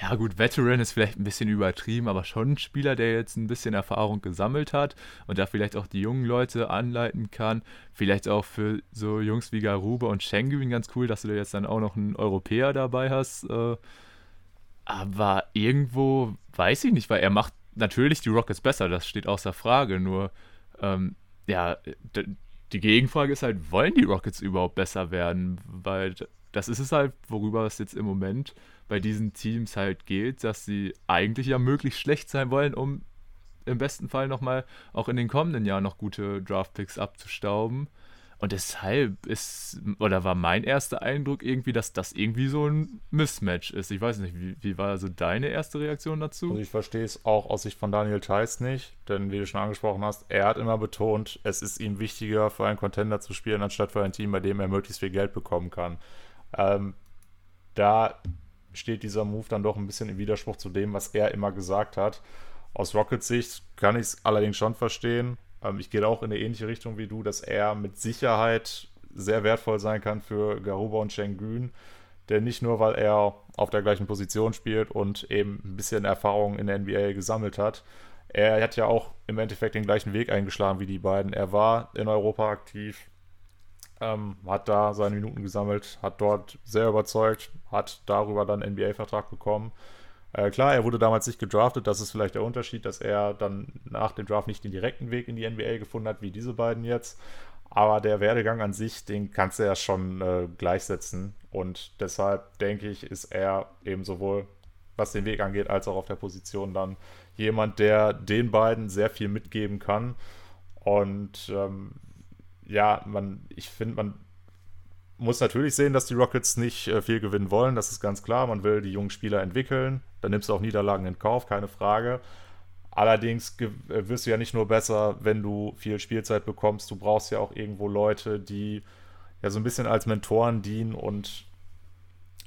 ja gut, Veteran ist vielleicht ein bisschen übertrieben, aber schon ein Spieler, der jetzt ein bisschen Erfahrung gesammelt hat und da vielleicht auch die jungen Leute anleiten kann. Vielleicht auch für so Jungs wie Garuba und Schengen ganz cool, dass du da jetzt dann auch noch einen Europäer dabei hast. Äh. Aber irgendwo weiß ich nicht, weil er macht natürlich die Rockets besser, das steht außer Frage. Nur, ähm, ja, die Gegenfrage ist halt, wollen die Rockets überhaupt besser werden? Weil das ist es halt, worüber es jetzt im Moment bei diesen Teams halt geht, dass sie eigentlich ja möglichst schlecht sein wollen, um im besten Fall nochmal auch in den kommenden Jahren noch gute Draftpicks abzustauben. Und deshalb ist, oder war mein erster Eindruck irgendwie, dass das irgendwie so ein Mismatch ist. Ich weiß nicht, wie, wie war also deine erste Reaktion dazu? Also ich verstehe es auch aus Sicht von Daniel Theiss nicht, denn wie du schon angesprochen hast, er hat immer betont, es ist ihm wichtiger, für einen Contender zu spielen, anstatt für ein Team, bei dem er möglichst viel Geld bekommen kann. Ähm, da steht dieser Move dann doch ein bisschen im Widerspruch zu dem, was er immer gesagt hat. Aus Rockets Sicht kann ich es allerdings schon verstehen. Ähm, ich gehe auch in eine ähnliche Richtung wie du, dass er mit Sicherheit sehr wertvoll sein kann für Garuba und Schengen. Denn nicht nur, weil er auf der gleichen Position spielt und eben ein bisschen Erfahrung in der NBA gesammelt hat. Er hat ja auch im Endeffekt den gleichen Weg eingeschlagen wie die beiden. Er war in Europa aktiv, ähm, hat da seine Minuten gesammelt, hat dort sehr überzeugt, hat darüber dann NBA-Vertrag bekommen äh, klar, er wurde damals nicht gedraftet, das ist vielleicht der Unterschied, dass er dann nach dem Draft nicht den direkten Weg in die NBA gefunden hat, wie diese beiden jetzt. Aber der Werdegang an sich, den kannst du ja schon äh, gleichsetzen. Und deshalb denke ich, ist er eben sowohl, was den Weg angeht, als auch auf der Position dann jemand, der den beiden sehr viel mitgeben kann. Und ähm, ja, man, ich finde, man muss natürlich sehen, dass die Rockets nicht äh, viel gewinnen wollen. Das ist ganz klar. Man will die jungen Spieler entwickeln. Dann nimmst du auch Niederlagen in Kauf, keine Frage. Allerdings äh, wirst du ja nicht nur besser, wenn du viel Spielzeit bekommst. Du brauchst ja auch irgendwo Leute, die ja so ein bisschen als Mentoren dienen und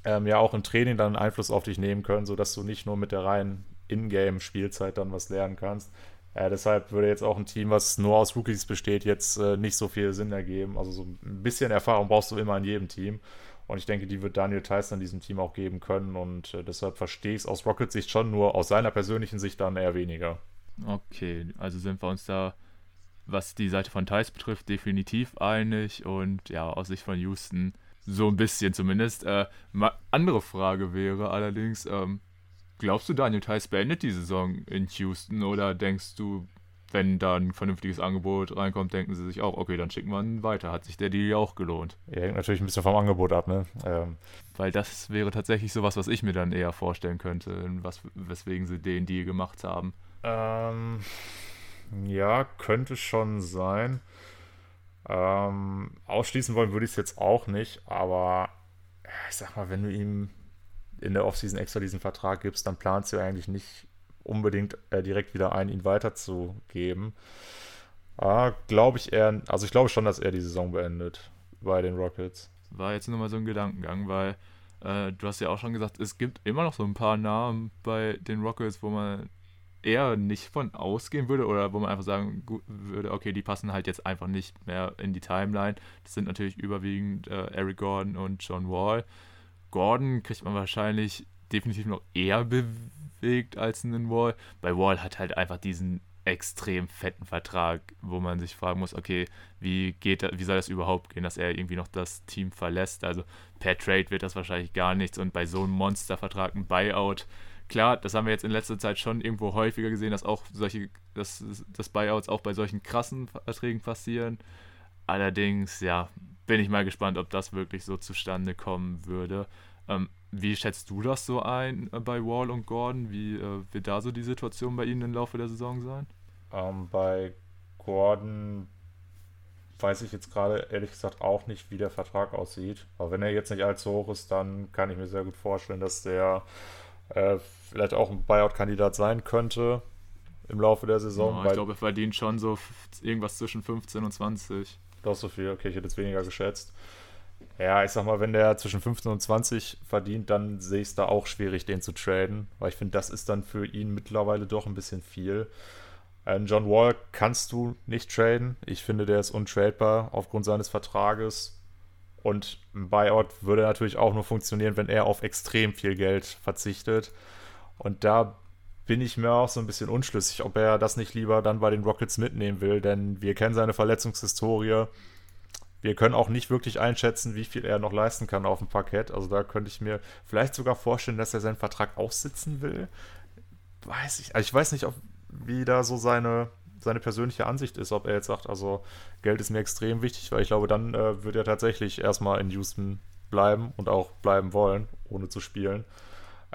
ähm, ja auch im Training dann Einfluss auf dich nehmen können, sodass du nicht nur mit der reinen Ingame-Spielzeit dann was lernen kannst. Ja, deshalb würde jetzt auch ein Team, was nur aus Rookies besteht, jetzt äh, nicht so viel Sinn ergeben. Also so ein bisschen Erfahrung brauchst du immer in jedem Team. Und ich denke, die wird Daniel Tyson diesem Team auch geben können. Und äh, deshalb verstehe ich es aus Rockets Sicht schon, nur aus seiner persönlichen Sicht dann eher weniger. Okay, also sind wir uns da, was die Seite von Thais betrifft, definitiv einig. Und ja, aus Sicht von Houston so ein bisschen zumindest. Äh, andere Frage wäre allerdings, ähm, Glaubst du, Daniel Theiss beendet die Saison in Houston oder denkst du, wenn da ein vernünftiges Angebot reinkommt, denken sie sich auch, okay, dann schicken wir ihn weiter. Hat sich der Deal ja auch gelohnt. Ja, hängt natürlich ein bisschen vom Angebot ab, ne? Ähm. Weil das wäre tatsächlich sowas, was ich mir dann eher vorstellen könnte, was, weswegen sie den Deal gemacht haben. Ähm, ja, könnte schon sein. Ähm, ausschließen wollen würde ich es jetzt auch nicht, aber ich sag mal, wenn du ihm in der Offseason extra diesen Vertrag gibst, dann planst du eigentlich nicht unbedingt äh, direkt wieder ein, ihn weiterzugeben. Ah, glaube ich eher, also ich glaube schon, dass er die Saison beendet bei den Rockets. War jetzt nur mal so ein Gedankengang, weil äh, du hast ja auch schon gesagt, es gibt immer noch so ein paar Namen bei den Rockets, wo man eher nicht von ausgehen würde oder wo man einfach sagen würde, okay, die passen halt jetzt einfach nicht mehr in die Timeline. Das sind natürlich überwiegend äh, Eric Gordon und John Wall. Gordon kriegt man wahrscheinlich definitiv noch eher bewegt als einen Wall. Bei Wall hat halt einfach diesen extrem fetten Vertrag, wo man sich fragen muss, okay, wie geht das, wie soll das überhaupt gehen, dass er irgendwie noch das Team verlässt? Also per Trade wird das wahrscheinlich gar nichts und bei so einem Monstervertrag ein Buyout, klar, das haben wir jetzt in letzter Zeit schon irgendwo häufiger gesehen, dass auch solche, dass, dass Buyouts auch bei solchen krassen Verträgen passieren. Allerdings, ja, bin ich mal gespannt, ob das wirklich so zustande kommen würde. Ähm, wie schätzt du das so ein äh, bei Wall und Gordon? Wie äh, wird da so die Situation bei ihnen im Laufe der Saison sein? Ähm, bei Gordon weiß ich jetzt gerade ehrlich gesagt auch nicht, wie der Vertrag aussieht. Aber wenn er jetzt nicht allzu hoch ist, dann kann ich mir sehr gut vorstellen, dass der äh, vielleicht auch ein Buyout-Kandidat sein könnte im Laufe der Saison. Ja, ich glaube, er verdient schon so irgendwas zwischen 15 und 20. Doch so viel, okay, ich hätte jetzt weniger geschätzt. Ja, ich sag mal, wenn der zwischen 15 und 20 verdient, dann sehe ich es da auch schwierig, den zu traden, weil ich finde, das ist dann für ihn mittlerweile doch ein bisschen viel. Ähm, John Wall kannst du nicht traden. Ich finde, der ist untradebar aufgrund seines Vertrages. Und ein Buyout würde natürlich auch nur funktionieren, wenn er auf extrem viel Geld verzichtet. Und da bin ich mir auch so ein bisschen unschlüssig, ob er das nicht lieber dann bei den Rockets mitnehmen will, denn wir kennen seine Verletzungshistorie. Wir können auch nicht wirklich einschätzen, wie viel er noch leisten kann auf dem Parkett. Also da könnte ich mir vielleicht sogar vorstellen, dass er seinen Vertrag aussitzen will. Weiß ich. Also ich weiß nicht, ob, wie da so seine, seine persönliche Ansicht ist, ob er jetzt sagt, also Geld ist mir extrem wichtig, weil ich glaube, dann äh, wird er tatsächlich erstmal in Houston bleiben und auch bleiben wollen, ohne zu spielen.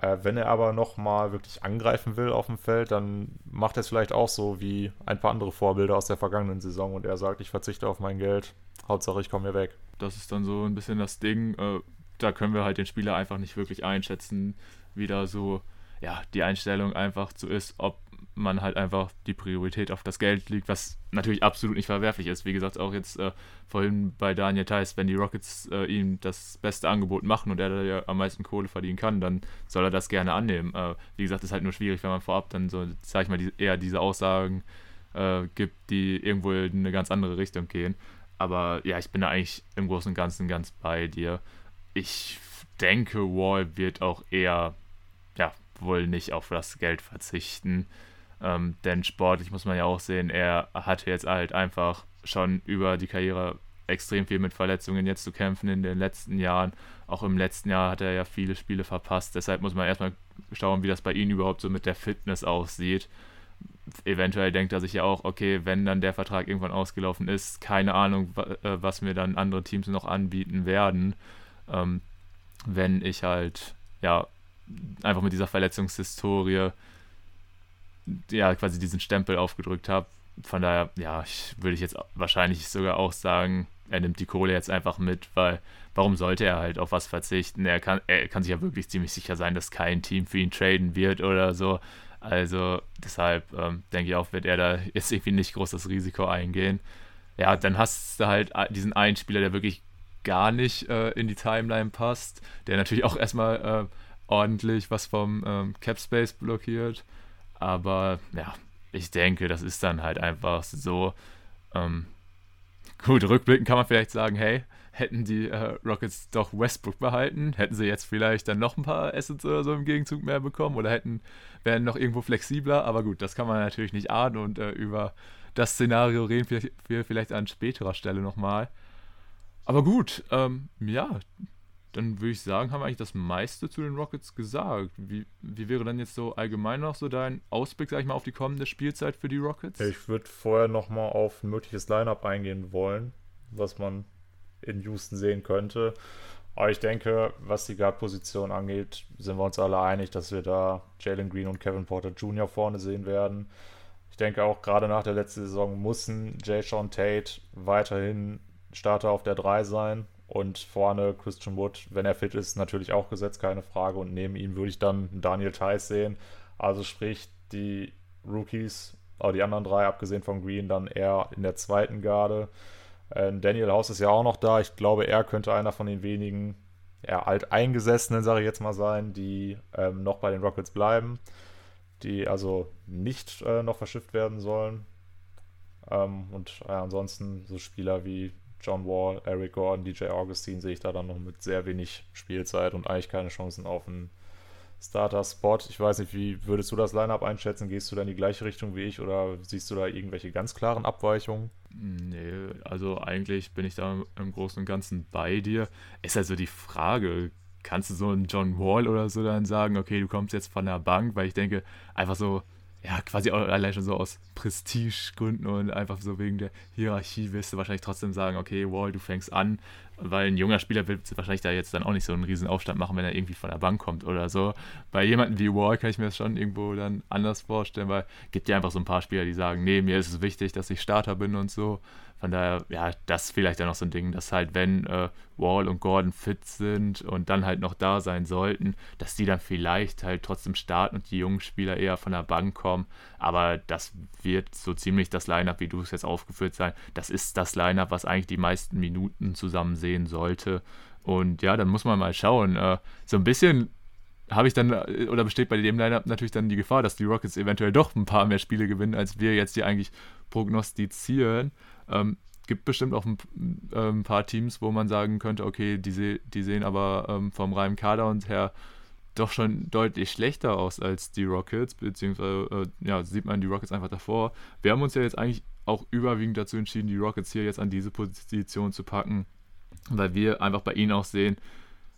Äh, wenn er aber nochmal wirklich angreifen will auf dem Feld, dann macht er es vielleicht auch so wie ein paar andere Vorbilder aus der vergangenen Saison und er sagt, ich verzichte auf mein Geld, Hauptsache ich komme hier weg. Das ist dann so ein bisschen das Ding, äh, da können wir halt den Spieler einfach nicht wirklich einschätzen, wie da so ja, die Einstellung einfach so ist, ob man halt einfach die Priorität auf das Geld liegt, was natürlich absolut nicht verwerflich ist. Wie gesagt, auch jetzt äh, vorhin bei Daniel Theiss, wenn die Rockets äh, ihm das beste Angebot machen und er da ja am meisten Kohle verdienen kann, dann soll er das gerne annehmen. Äh, wie gesagt, ist halt nur schwierig, wenn man vorab dann so, sag ich mal, die, eher diese Aussagen äh, gibt, die irgendwo in eine ganz andere Richtung gehen. Aber ja, ich bin da eigentlich im Großen und Ganzen ganz bei dir. Ich denke, Wall wird auch eher, ja, wohl nicht auf das Geld verzichten. Ähm, denn sportlich muss man ja auch sehen, er hatte jetzt halt einfach schon über die Karriere extrem viel mit Verletzungen jetzt zu kämpfen in den letzten Jahren. Auch im letzten Jahr hat er ja viele Spiele verpasst. Deshalb muss man erstmal schauen, wie das bei ihm überhaupt so mit der Fitness aussieht. Eventuell denkt er sich ja auch, okay, wenn dann der Vertrag irgendwann ausgelaufen ist, keine Ahnung, äh, was mir dann andere Teams noch anbieten werden. Ähm, wenn ich halt, ja, einfach mit dieser Verletzungshistorie ja quasi diesen Stempel aufgedrückt habe. Von daher, ja, ich, würde ich jetzt wahrscheinlich sogar auch sagen, er nimmt die Kohle jetzt einfach mit, weil warum sollte er halt auf was verzichten? Er kann, er kann sich ja wirklich ziemlich sicher sein, dass kein Team für ihn traden wird oder so. Also deshalb ähm, denke ich auch, wird er da jetzt irgendwie nicht groß das Risiko eingehen. Ja, dann hast du halt diesen einen Spieler, der wirklich gar nicht äh, in die Timeline passt, der natürlich auch erstmal äh, ordentlich was vom ähm, Cap Space blockiert. Aber ja, ich denke, das ist dann halt einfach so. Ähm, gut, rückblickend kann man vielleicht sagen, hey, hätten die äh, Rockets doch Westbrook behalten, hätten sie jetzt vielleicht dann noch ein paar Assets oder so im Gegenzug mehr bekommen oder hätten, wären noch irgendwo flexibler. Aber gut, das kann man natürlich nicht ahnen und äh, über das Szenario reden wir, vielleicht an späterer Stelle nochmal. Aber gut, ähm, ja, dann würde ich sagen, haben wir eigentlich das meiste zu den Rockets gesagt. Wie, wie wäre dann jetzt so allgemein noch so dein Ausblick, sag ich mal, auf die kommende Spielzeit für die Rockets? Ich würde vorher nochmal auf ein mögliches Lineup eingehen wollen, was man in Houston sehen könnte. Aber ich denke, was die Guard-Position angeht, sind wir uns alle einig, dass wir da Jalen Green und Kevin Porter Jr. vorne sehen werden. Ich denke auch gerade nach der letzten Saison mussten Jay Sean Tate weiterhin Starter auf der 3 sein und vorne Christian Wood, wenn er fit ist, natürlich auch gesetzt, keine Frage. Und neben ihm würde ich dann Daniel Theiss sehen. Also sprich, die Rookies, auch die anderen drei, abgesehen von Green, dann eher in der zweiten Garde. Äh, Daniel House ist ja auch noch da. Ich glaube, er könnte einer von den wenigen ja, alteingesessenen, sage ich jetzt mal, sein, die ähm, noch bei den Rockets bleiben, die also nicht äh, noch verschifft werden sollen. Ähm, und äh, ansonsten so Spieler wie John Wall, Eric Gordon, DJ Augustine sehe ich da dann noch mit sehr wenig Spielzeit und eigentlich keine Chancen auf einen Starter-Spot. Ich weiß nicht, wie würdest du das Lineup einschätzen? Gehst du da in die gleiche Richtung wie ich oder siehst du da irgendwelche ganz klaren Abweichungen? Nee, also eigentlich bin ich da im Großen und Ganzen bei dir. Ist also die Frage, kannst du so einen John Wall oder so dann sagen, okay, du kommst jetzt von der Bank, weil ich denke, einfach so ja, quasi allein schon so aus Prestigegründen und einfach so wegen der Hierarchie wirst du wahrscheinlich trotzdem sagen, okay, Wall, du fängst an, weil ein junger Spieler wird wahrscheinlich da jetzt dann auch nicht so einen riesen Aufstand machen, wenn er irgendwie von der Bank kommt oder so. Bei jemandem wie Wall kann ich mir das schon irgendwo dann anders vorstellen, weil es gibt ja einfach so ein paar Spieler, die sagen, nee, mir ist es wichtig, dass ich Starter bin und so. Von daher, ja, das vielleicht dann noch so ein Ding, dass halt, wenn äh, Wall und Gordon fit sind und dann halt noch da sein sollten, dass die dann vielleicht halt trotzdem starten und die jungen Spieler eher von der Bank kommen. Aber das wird so ziemlich das Line-Up, wie du es jetzt aufgeführt sein. Das ist das Line-Up, was eigentlich die meisten Minuten zusammen sehen sollte. Und ja, dann muss man mal schauen. Äh, so ein bisschen habe ich dann, äh, oder besteht bei dem Line-Up natürlich dann die Gefahr, dass die Rockets eventuell doch ein paar mehr Spiele gewinnen, als wir jetzt hier eigentlich prognostizieren. Ähm, gibt bestimmt auch ein, ein, paar Teams, wo man sagen könnte, okay, die, se die sehen aber ähm, vom reinen Kader und her doch schon deutlich schlechter aus als die Rockets, beziehungsweise äh, ja, sieht man die Rockets einfach davor. Wir haben uns ja jetzt eigentlich auch überwiegend dazu entschieden, die Rockets hier jetzt an diese Position zu packen, weil wir einfach bei ihnen auch sehen,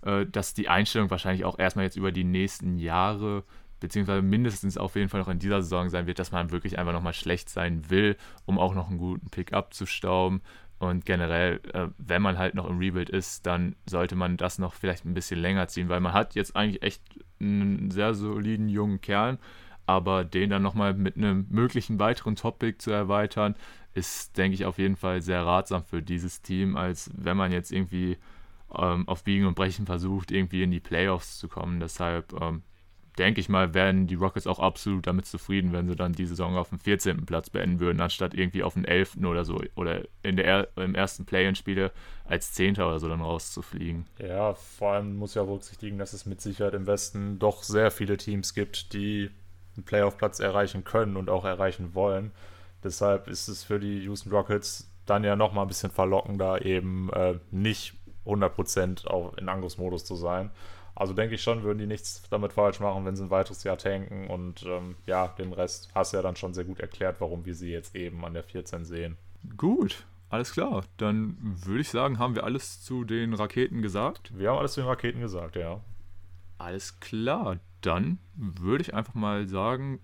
äh, dass die Einstellung wahrscheinlich auch erstmal jetzt über die nächsten Jahre beziehungsweise mindestens auf jeden Fall noch in dieser Saison sein wird, dass man wirklich einfach nochmal schlecht sein will, um auch noch einen guten Pick abzustauben. Und generell, äh, wenn man halt noch im Rebuild ist, dann sollte man das noch vielleicht ein bisschen länger ziehen, weil man hat jetzt eigentlich echt einen sehr soliden jungen Kern, aber den dann nochmal mit einem möglichen weiteren Topic zu erweitern, ist, denke ich, auf jeden Fall sehr ratsam für dieses Team, als wenn man jetzt irgendwie ähm, auf Biegen und Brechen versucht, irgendwie in die Playoffs zu kommen. Deshalb ähm, denke ich mal, wären die Rockets auch absolut damit zufrieden, wenn sie dann die Saison auf dem 14. Platz beenden würden, anstatt irgendwie auf dem 11. oder so oder in der, im ersten Play-In-Spiele als 10. oder so dann rauszufliegen. Ja, vor allem muss ja berücksichtigen, dass es mit Sicherheit im Westen doch sehr viele Teams gibt, die einen Playoff-Platz erreichen können und auch erreichen wollen. Deshalb ist es für die Houston Rockets dann ja nochmal ein bisschen verlockender, eben äh, nicht 100% auch in Angriffsmodus zu sein. Also denke ich schon, würden die nichts damit falsch machen, wenn sie ein weiteres Jahr tanken. Und ähm, ja, den Rest hast du ja dann schon sehr gut erklärt, warum wir sie jetzt eben an der 14 sehen. Gut, alles klar. Dann würde ich sagen, haben wir alles zu den Raketen gesagt. Wir haben alles zu den Raketen gesagt, ja. Alles klar. Dann würde ich einfach mal sagen,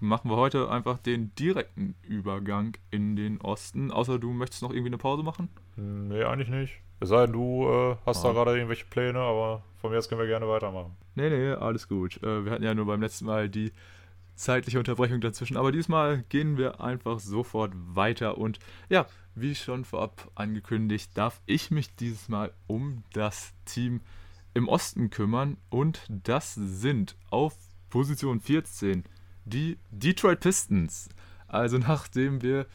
machen wir heute einfach den direkten Übergang in den Osten. Außer du möchtest noch irgendwie eine Pause machen? Nee, eigentlich nicht. Es sei denn, du äh, hast ah. da gerade irgendwelche Pläne, aber von mir aus können wir gerne weitermachen. Nee, nee, alles gut. Äh, wir hatten ja nur beim letzten Mal die zeitliche Unterbrechung dazwischen, aber diesmal gehen wir einfach sofort weiter und ja, wie schon vorab angekündigt, darf ich mich dieses Mal um das Team im Osten kümmern und das sind auf Position 14 die Detroit Pistons. Also nachdem wir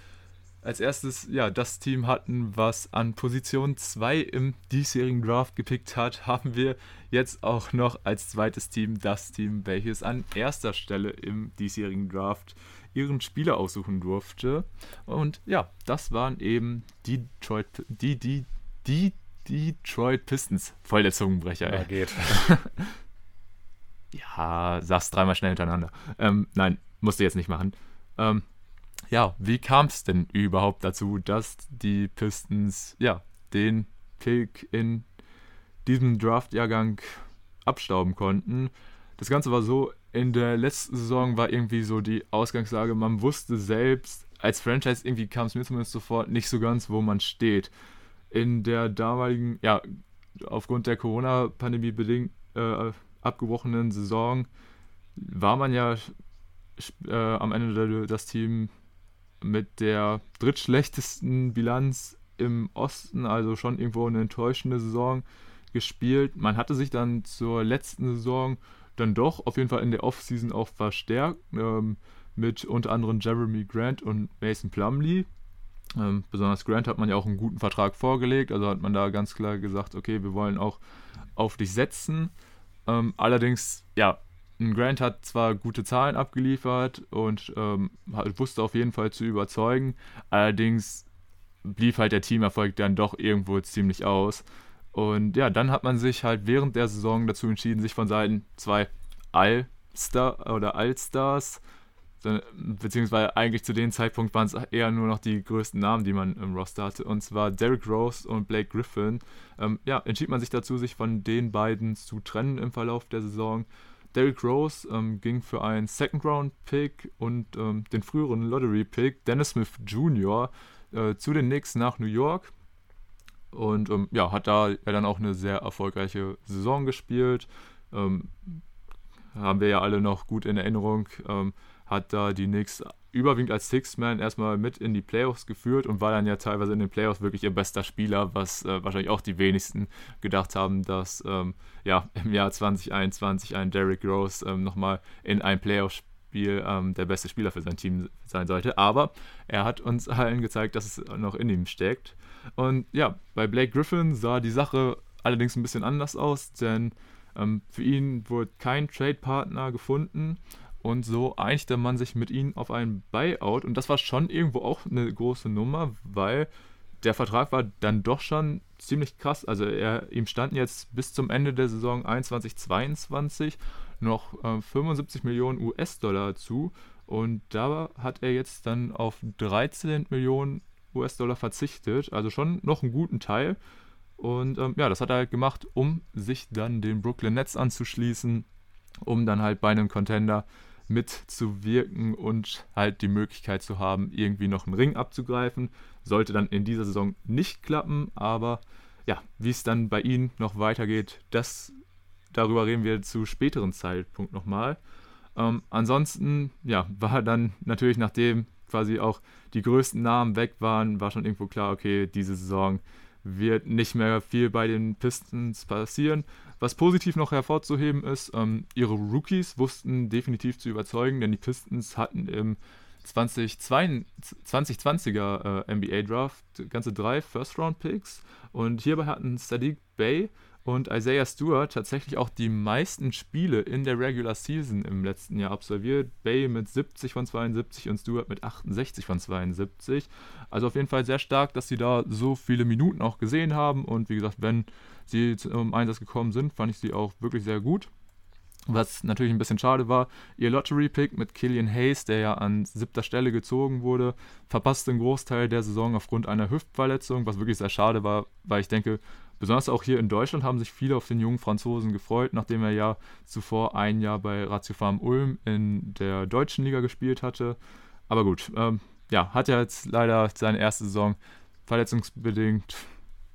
als erstes ja das Team hatten, was an Position 2 im diesjährigen Draft gepickt hat, haben wir jetzt auch noch als zweites Team das Team, welches an erster Stelle im diesjährigen Draft ihren Spieler aussuchen durfte. Und ja, das waren eben die Detroit, die, die, die Detroit Pistons. Voll der Zungenbrecher, ey. Ja, geht. ja, sag's dreimal schnell hintereinander. Ähm, nein, musste jetzt nicht machen. Ähm, ja, wie kam es denn überhaupt dazu, dass die Pistons ja den Pick in diesem Draft-Jahrgang abstauben konnten? Das Ganze war so, in der letzten Saison war irgendwie so die Ausgangslage, man wusste selbst, als Franchise irgendwie kam es mir zumindest sofort nicht so ganz, wo man steht. In der damaligen, ja, aufgrund der Corona-Pandemie bedingt äh, abgebrochenen Saison war man ja äh, am Ende das Team mit der drittschlechtesten Bilanz im Osten, also schon irgendwo eine enttäuschende Saison gespielt. Man hatte sich dann zur letzten Saison dann doch auf jeden Fall in der Offseason auch verstärkt, ähm, mit unter anderem Jeremy Grant und Mason Plumley. Ähm, besonders Grant hat man ja auch einen guten Vertrag vorgelegt, also hat man da ganz klar gesagt, okay, wir wollen auch auf dich setzen. Ähm, allerdings, ja, Grant hat zwar gute Zahlen abgeliefert und ähm, wusste auf jeden Fall zu überzeugen, allerdings blieb halt der Teamerfolg dann doch irgendwo ziemlich aus. Und ja, dann hat man sich halt während der Saison dazu entschieden, sich von Seiten zwei All-Star oder All-Stars, beziehungsweise eigentlich zu dem Zeitpunkt waren es eher nur noch die größten Namen, die man im Roster hatte, und zwar Derrick Rose und Blake Griffin. Ähm, ja, entschied man sich dazu, sich von den beiden zu trennen im Verlauf der Saison. Derrick Rose ähm, ging für einen Second-Round-Pick und ähm, den früheren Lottery-Pick Dennis Smith Jr. Äh, zu den Knicks nach New York. Und ähm, ja, hat da ja dann auch eine sehr erfolgreiche Saison gespielt. Ähm, haben wir ja alle noch gut in Erinnerung. Ähm, hat da die Knicks überwiegend als Six-Man erstmal mit in die Playoffs geführt und war dann ja teilweise in den Playoffs wirklich ihr bester Spieler, was äh, wahrscheinlich auch die wenigsten gedacht haben, dass ähm, ja, im Jahr 2021 ein Derrick Rose ähm, nochmal in ein Playoff-Spiel ähm, der beste Spieler für sein Team sein sollte. Aber er hat uns allen gezeigt, dass es noch in ihm steckt. Und ja, bei Blake Griffin sah die Sache allerdings ein bisschen anders aus, denn ähm, für ihn wurde kein Trade-Partner gefunden und so einigte man sich mit ihnen auf einen Buyout. Und das war schon irgendwo auch eine große Nummer, weil der Vertrag war dann doch schon ziemlich krass. Also er, ihm standen jetzt bis zum Ende der Saison 21-22 noch äh, 75 Millionen US-Dollar zu. Und da hat er jetzt dann auf 13 Millionen US-Dollar verzichtet. Also schon noch einen guten Teil. Und ähm, ja, das hat er halt gemacht, um sich dann den Brooklyn Nets anzuschließen, um dann halt bei einem Contender mitzuwirken und halt die Möglichkeit zu haben, irgendwie noch einen Ring abzugreifen. Sollte dann in dieser Saison nicht klappen, aber ja, wie es dann bei ihnen noch weitergeht, das darüber reden wir zu späteren Zeitpunkt nochmal. Ähm, ansonsten, ja, war dann natürlich, nachdem quasi auch die größten Namen weg waren, war schon irgendwo klar, okay, diese Saison wird nicht mehr viel bei den Pistons passieren. Was positiv noch hervorzuheben ist, ähm, ihre Rookies wussten definitiv zu überzeugen, denn die Pistons hatten im 2020er äh, NBA Draft ganze drei First-Round-Picks und hierbei hatten Sadiq Bay und Isaiah Stewart tatsächlich auch die meisten Spiele in der Regular Season im letzten Jahr absolviert. Bay mit 70 von 72 und Stewart mit 68 von 72. Also auf jeden Fall sehr stark, dass sie da so viele Minuten auch gesehen haben. Und wie gesagt, wenn sie zum Einsatz gekommen sind, fand ich sie auch wirklich sehr gut. Was natürlich ein bisschen schade war, ihr Lottery-Pick mit Killian Hayes, der ja an siebter Stelle gezogen wurde, verpasste einen Großteil der Saison aufgrund einer Hüftverletzung, was wirklich sehr schade war, weil ich denke, Besonders auch hier in Deutschland haben sich viele auf den jungen Franzosen gefreut, nachdem er ja zuvor ein Jahr bei Ratio Farm Ulm in der deutschen Liga gespielt hatte. Aber gut, ähm, ja, hat er jetzt leider seine erste Saison verletzungsbedingt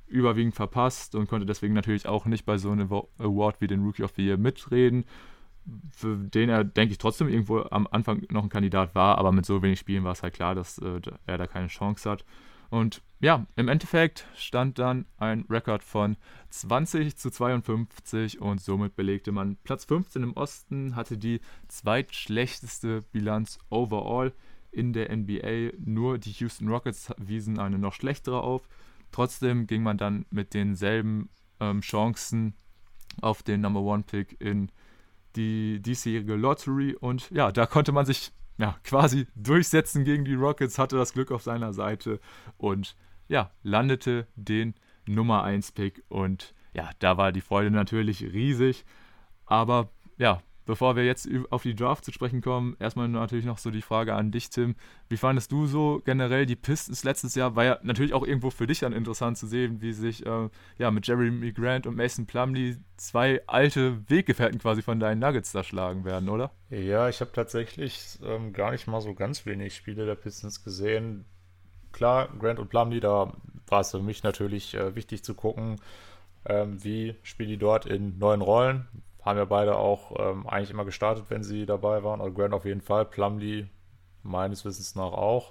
überwiegend verpasst und konnte deswegen natürlich auch nicht bei so einem Award wie den Rookie of the Year mitreden, für den er, denke ich, trotzdem irgendwo am Anfang noch ein Kandidat war, aber mit so wenig Spielen war es halt klar, dass äh, er da keine Chance hat. Und ja, im Endeffekt stand dann ein Rekord von 20 zu 52 und somit belegte man Platz 15 im Osten, hatte die zweitschlechteste Bilanz overall in der NBA. Nur die Houston Rockets wiesen eine noch schlechtere auf. Trotzdem ging man dann mit denselben ähm, Chancen auf den Number One Pick in die diesjährige Lottery und ja, da konnte man sich ja, quasi durchsetzen gegen die Rockets, hatte das Glück auf seiner Seite und ja, landete den Nummer 1 Pick und ja, da war die Freude natürlich riesig. Aber ja, bevor wir jetzt auf die Draft zu sprechen kommen, erstmal natürlich noch so die Frage an dich, Tim. Wie fandest du so generell die Pistons letztes Jahr? War ja natürlich auch irgendwo für dich dann interessant zu sehen, wie sich äh, ja mit Jeremy Grant und Mason Plumley zwei alte Weggefährten quasi von deinen Nuggets da schlagen werden, oder? Ja, ich habe tatsächlich ähm, gar nicht mal so ganz wenig Spiele der Pistons gesehen. Klar, Grant und Plumley, da war es für mich natürlich äh, wichtig zu gucken, ähm, wie spielen die dort in neuen Rollen haben ja beide auch ähm, eigentlich immer gestartet, wenn sie dabei waren. Also Grant auf jeden Fall, Plumlee meines Wissens nach auch.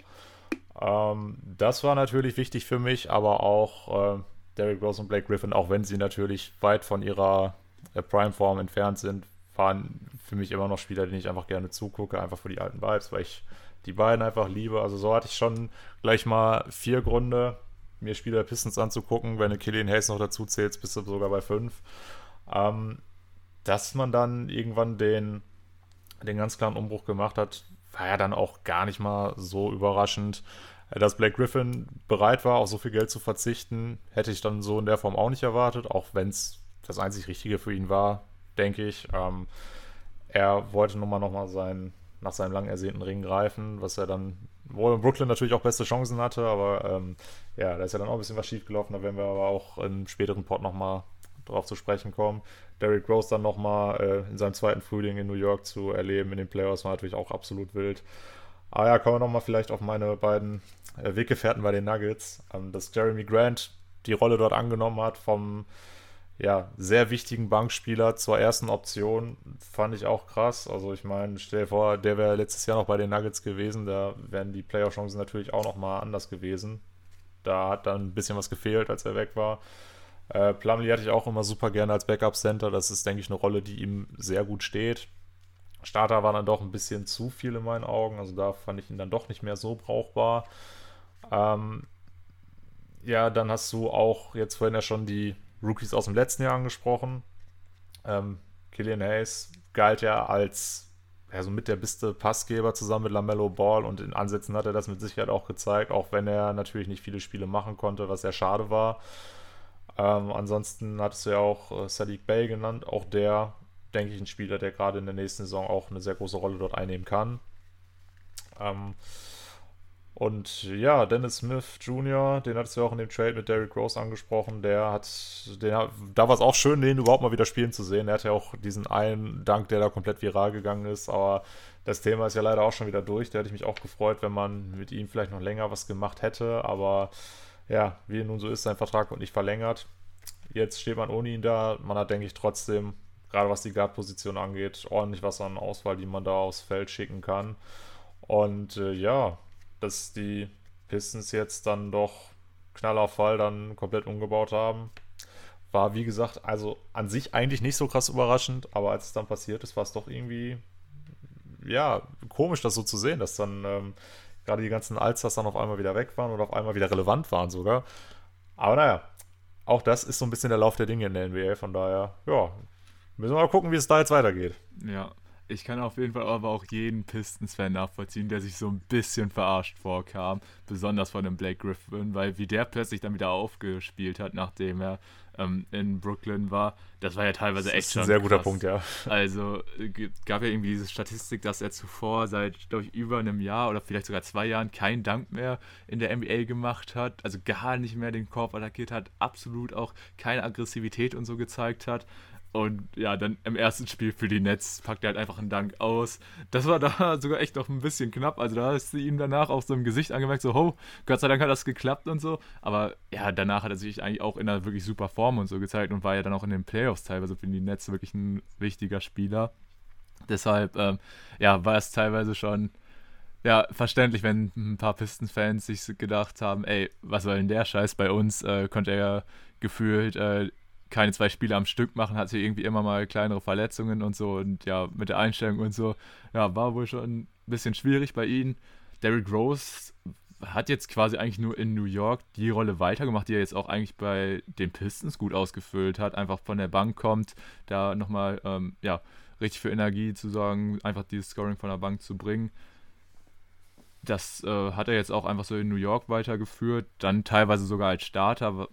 Ähm, das war natürlich wichtig für mich, aber auch äh, Derrick Rose und Blake Griffin, auch wenn sie natürlich weit von ihrer äh, Prime-Form entfernt sind, waren für mich immer noch Spieler, denen ich einfach gerne zugucke, einfach für die alten Vibes, weil ich die beiden einfach liebe. Also so hatte ich schon gleich mal vier Gründe, mir Spieler Pistons anzugucken. Wenn du Killian Hayes noch dazu zählst, bist du sogar bei fünf. Ähm, dass man dann irgendwann den, den ganz klaren Umbruch gemacht hat, war ja dann auch gar nicht mal so überraschend. Dass Blake Griffin bereit war, auf so viel Geld zu verzichten, hätte ich dann so in der Form auch nicht erwartet, auch wenn es das einzig Richtige für ihn war, denke ich. Ähm, er wollte nun mal nochmal sein, nach seinem lang ersehnten Ring greifen, was er dann, wo in Brooklyn natürlich auch beste Chancen hatte, aber ähm, ja, da ist ja dann auch ein bisschen was schiefgelaufen, da werden wir aber auch im späteren Pod nochmal drauf zu sprechen kommen. Derrick Rose dann nochmal äh, in seinem zweiten Frühling in New York zu erleben in den Playoffs war natürlich auch absolut wild. Aber ja, kommen wir nochmal vielleicht auf meine beiden äh, Weggefährten bei den Nuggets. Ähm, dass Jeremy Grant die Rolle dort angenommen hat vom ja, sehr wichtigen Bankspieler zur ersten Option, fand ich auch krass. Also ich meine, stell dir vor, der wäre letztes Jahr noch bei den Nuggets gewesen, da wären die Playoff-Chancen natürlich auch nochmal anders gewesen. Da hat dann ein bisschen was gefehlt, als er weg war. Äh, Plumlee hatte ich auch immer super gerne als Backup-Center. Das ist, denke ich, eine Rolle, die ihm sehr gut steht. Starter war dann doch ein bisschen zu viel in meinen Augen. Also da fand ich ihn dann doch nicht mehr so brauchbar. Ähm, ja, dann hast du auch jetzt vorhin ja schon die Rookies aus dem letzten Jahr angesprochen. Ähm, Killian Hayes galt ja als also mit der beste Passgeber zusammen mit Lamello Ball und in Ansätzen hat er das mit Sicherheit auch gezeigt, auch wenn er natürlich nicht viele Spiele machen konnte, was sehr schade war. Ähm, ansonsten hattest du ja auch äh, Sadiq Bey genannt. Auch der, denke ich, ein Spieler, der gerade in der nächsten Saison auch eine sehr große Rolle dort einnehmen kann. Ähm, und ja, Dennis Smith Jr., den hattest du ja auch in dem Trade mit Derrick Rose angesprochen. Der hat, den, da war es auch schön, den überhaupt mal wieder spielen zu sehen. Er hatte ja auch diesen einen Dank, der da komplett viral gegangen ist. Aber das Thema ist ja leider auch schon wieder durch. Da hätte ich mich auch gefreut, wenn man mit ihm vielleicht noch länger was gemacht hätte. Aber ja, wie nun so ist, sein Vertrag wird nicht verlängert. Jetzt steht man ohne ihn da. Man hat, denke ich, trotzdem gerade was die Guard-Position angeht, ordentlich was an Auswahl, die man da aufs Feld schicken kann. Und äh, ja, dass die Pistons jetzt dann doch Knallerfall dann komplett umgebaut haben, war wie gesagt, also an sich eigentlich nicht so krass überraschend, aber als es dann passiert ist, war es doch irgendwie, ja, komisch, das so zu sehen, dass dann ähm, gerade die ganzen Allstars dann auf einmal wieder weg waren oder auf einmal wieder relevant waren sogar. Aber naja, auch das ist so ein bisschen der Lauf der Dinge in der NBA, von daher, ja, müssen wir mal gucken, wie es da jetzt weitergeht. Ja, ich kann auf jeden Fall aber auch jeden Pistons-Fan nachvollziehen, der sich so ein bisschen verarscht vorkam, besonders von dem Blake Griffin, weil wie der plötzlich dann wieder aufgespielt hat, nachdem er ähm, in Brooklyn war, das war ja teilweise das echt schon. Ein sehr krass. guter Punkt, ja. Also gab ja irgendwie diese Statistik, dass er zuvor seit, glaube ich, über einem Jahr oder vielleicht sogar zwei Jahren keinen Dank mehr in der NBA gemacht hat, also gar nicht mehr den Korb attackiert hat, absolut auch keine Aggressivität und so gezeigt hat. Und ja, dann im ersten Spiel für die Nets packt er halt einfach einen Dank aus. Das war da sogar echt noch ein bisschen knapp. Also da hast du ihm danach auch so im Gesicht angemerkt, so, oh, Gott sei Dank hat das geklappt und so. Aber ja, danach hat er sich eigentlich auch in einer wirklich super Form und so gezeigt und war ja dann auch in den Playoffs teilweise für die Nets wirklich ein wichtiger Spieler. Deshalb, ähm, ja, war es teilweise schon ja, verständlich, wenn ein paar Pistons-Fans sich gedacht haben, ey, was soll denn der Scheiß bei uns? Äh, konnte er ja gefühlt äh, keine zwei Spiele am Stück machen, hatte irgendwie immer mal kleinere Verletzungen und so und ja, mit der Einstellung und so, ja, war wohl schon ein bisschen schwierig bei ihnen. Derrick Rose hat jetzt quasi eigentlich nur in New York die Rolle weitergemacht, die er jetzt auch eigentlich bei den Pistons gut ausgefüllt hat, einfach von der Bank kommt, da nochmal, ähm, ja, richtig für Energie zu sorgen, einfach dieses Scoring von der Bank zu bringen. Das äh, hat er jetzt auch einfach so in New York weitergeführt, dann teilweise sogar als Starter,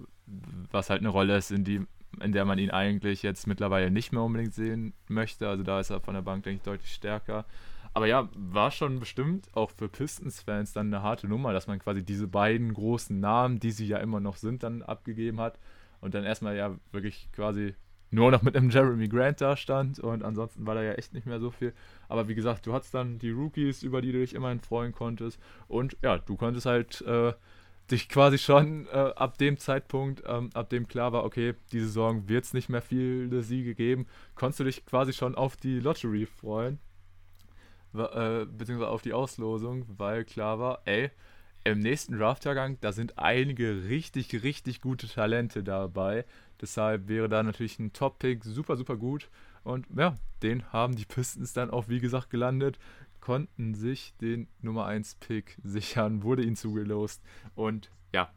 was halt eine Rolle ist, in die in der man ihn eigentlich jetzt mittlerweile nicht mehr unbedingt sehen möchte. Also da ist er von der Bank, denke ich, deutlich stärker. Aber ja, war schon bestimmt auch für Pistons-Fans dann eine harte Nummer, dass man quasi diese beiden großen Namen, die sie ja immer noch sind, dann abgegeben hat und dann erstmal ja wirklich quasi nur noch mit einem Jeremy Grant da stand und ansonsten war da ja echt nicht mehr so viel. Aber wie gesagt, du hattest dann die Rookies, über die du dich immerhin freuen konntest und ja, du konntest halt äh, dich quasi schon äh, ab dem Zeitpunkt, ähm, ab dem klar war, okay, diese Saison wird es nicht mehr viele Siege geben, konntest du dich quasi schon auf die Lottery freuen, äh, beziehungsweise auf die Auslosung, weil klar war, ey, im nächsten Draftjahrgang, da sind einige richtig, richtig gute Talente dabei. Deshalb wäre da natürlich ein Top-Pick super, super gut. Und ja, den haben die Pistons dann auch, wie gesagt, gelandet konnten sich den Nummer 1 Pick sichern, wurde ihnen zugelost und ja,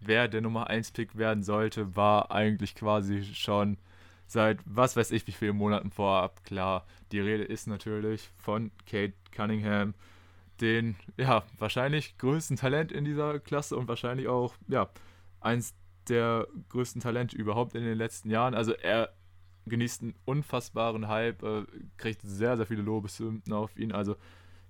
wer der Nummer 1 Pick werden sollte, war eigentlich quasi schon seit was weiß ich wie vielen Monaten vorab klar. Die Rede ist natürlich von Kate Cunningham, den ja, wahrscheinlich größten Talent in dieser Klasse und wahrscheinlich auch ja, eins der größten Talente überhaupt in den letzten Jahren. Also er genießt einen unfassbaren Hype, äh, kriegt sehr, sehr viele Lobeshymnen auf ihn. Also,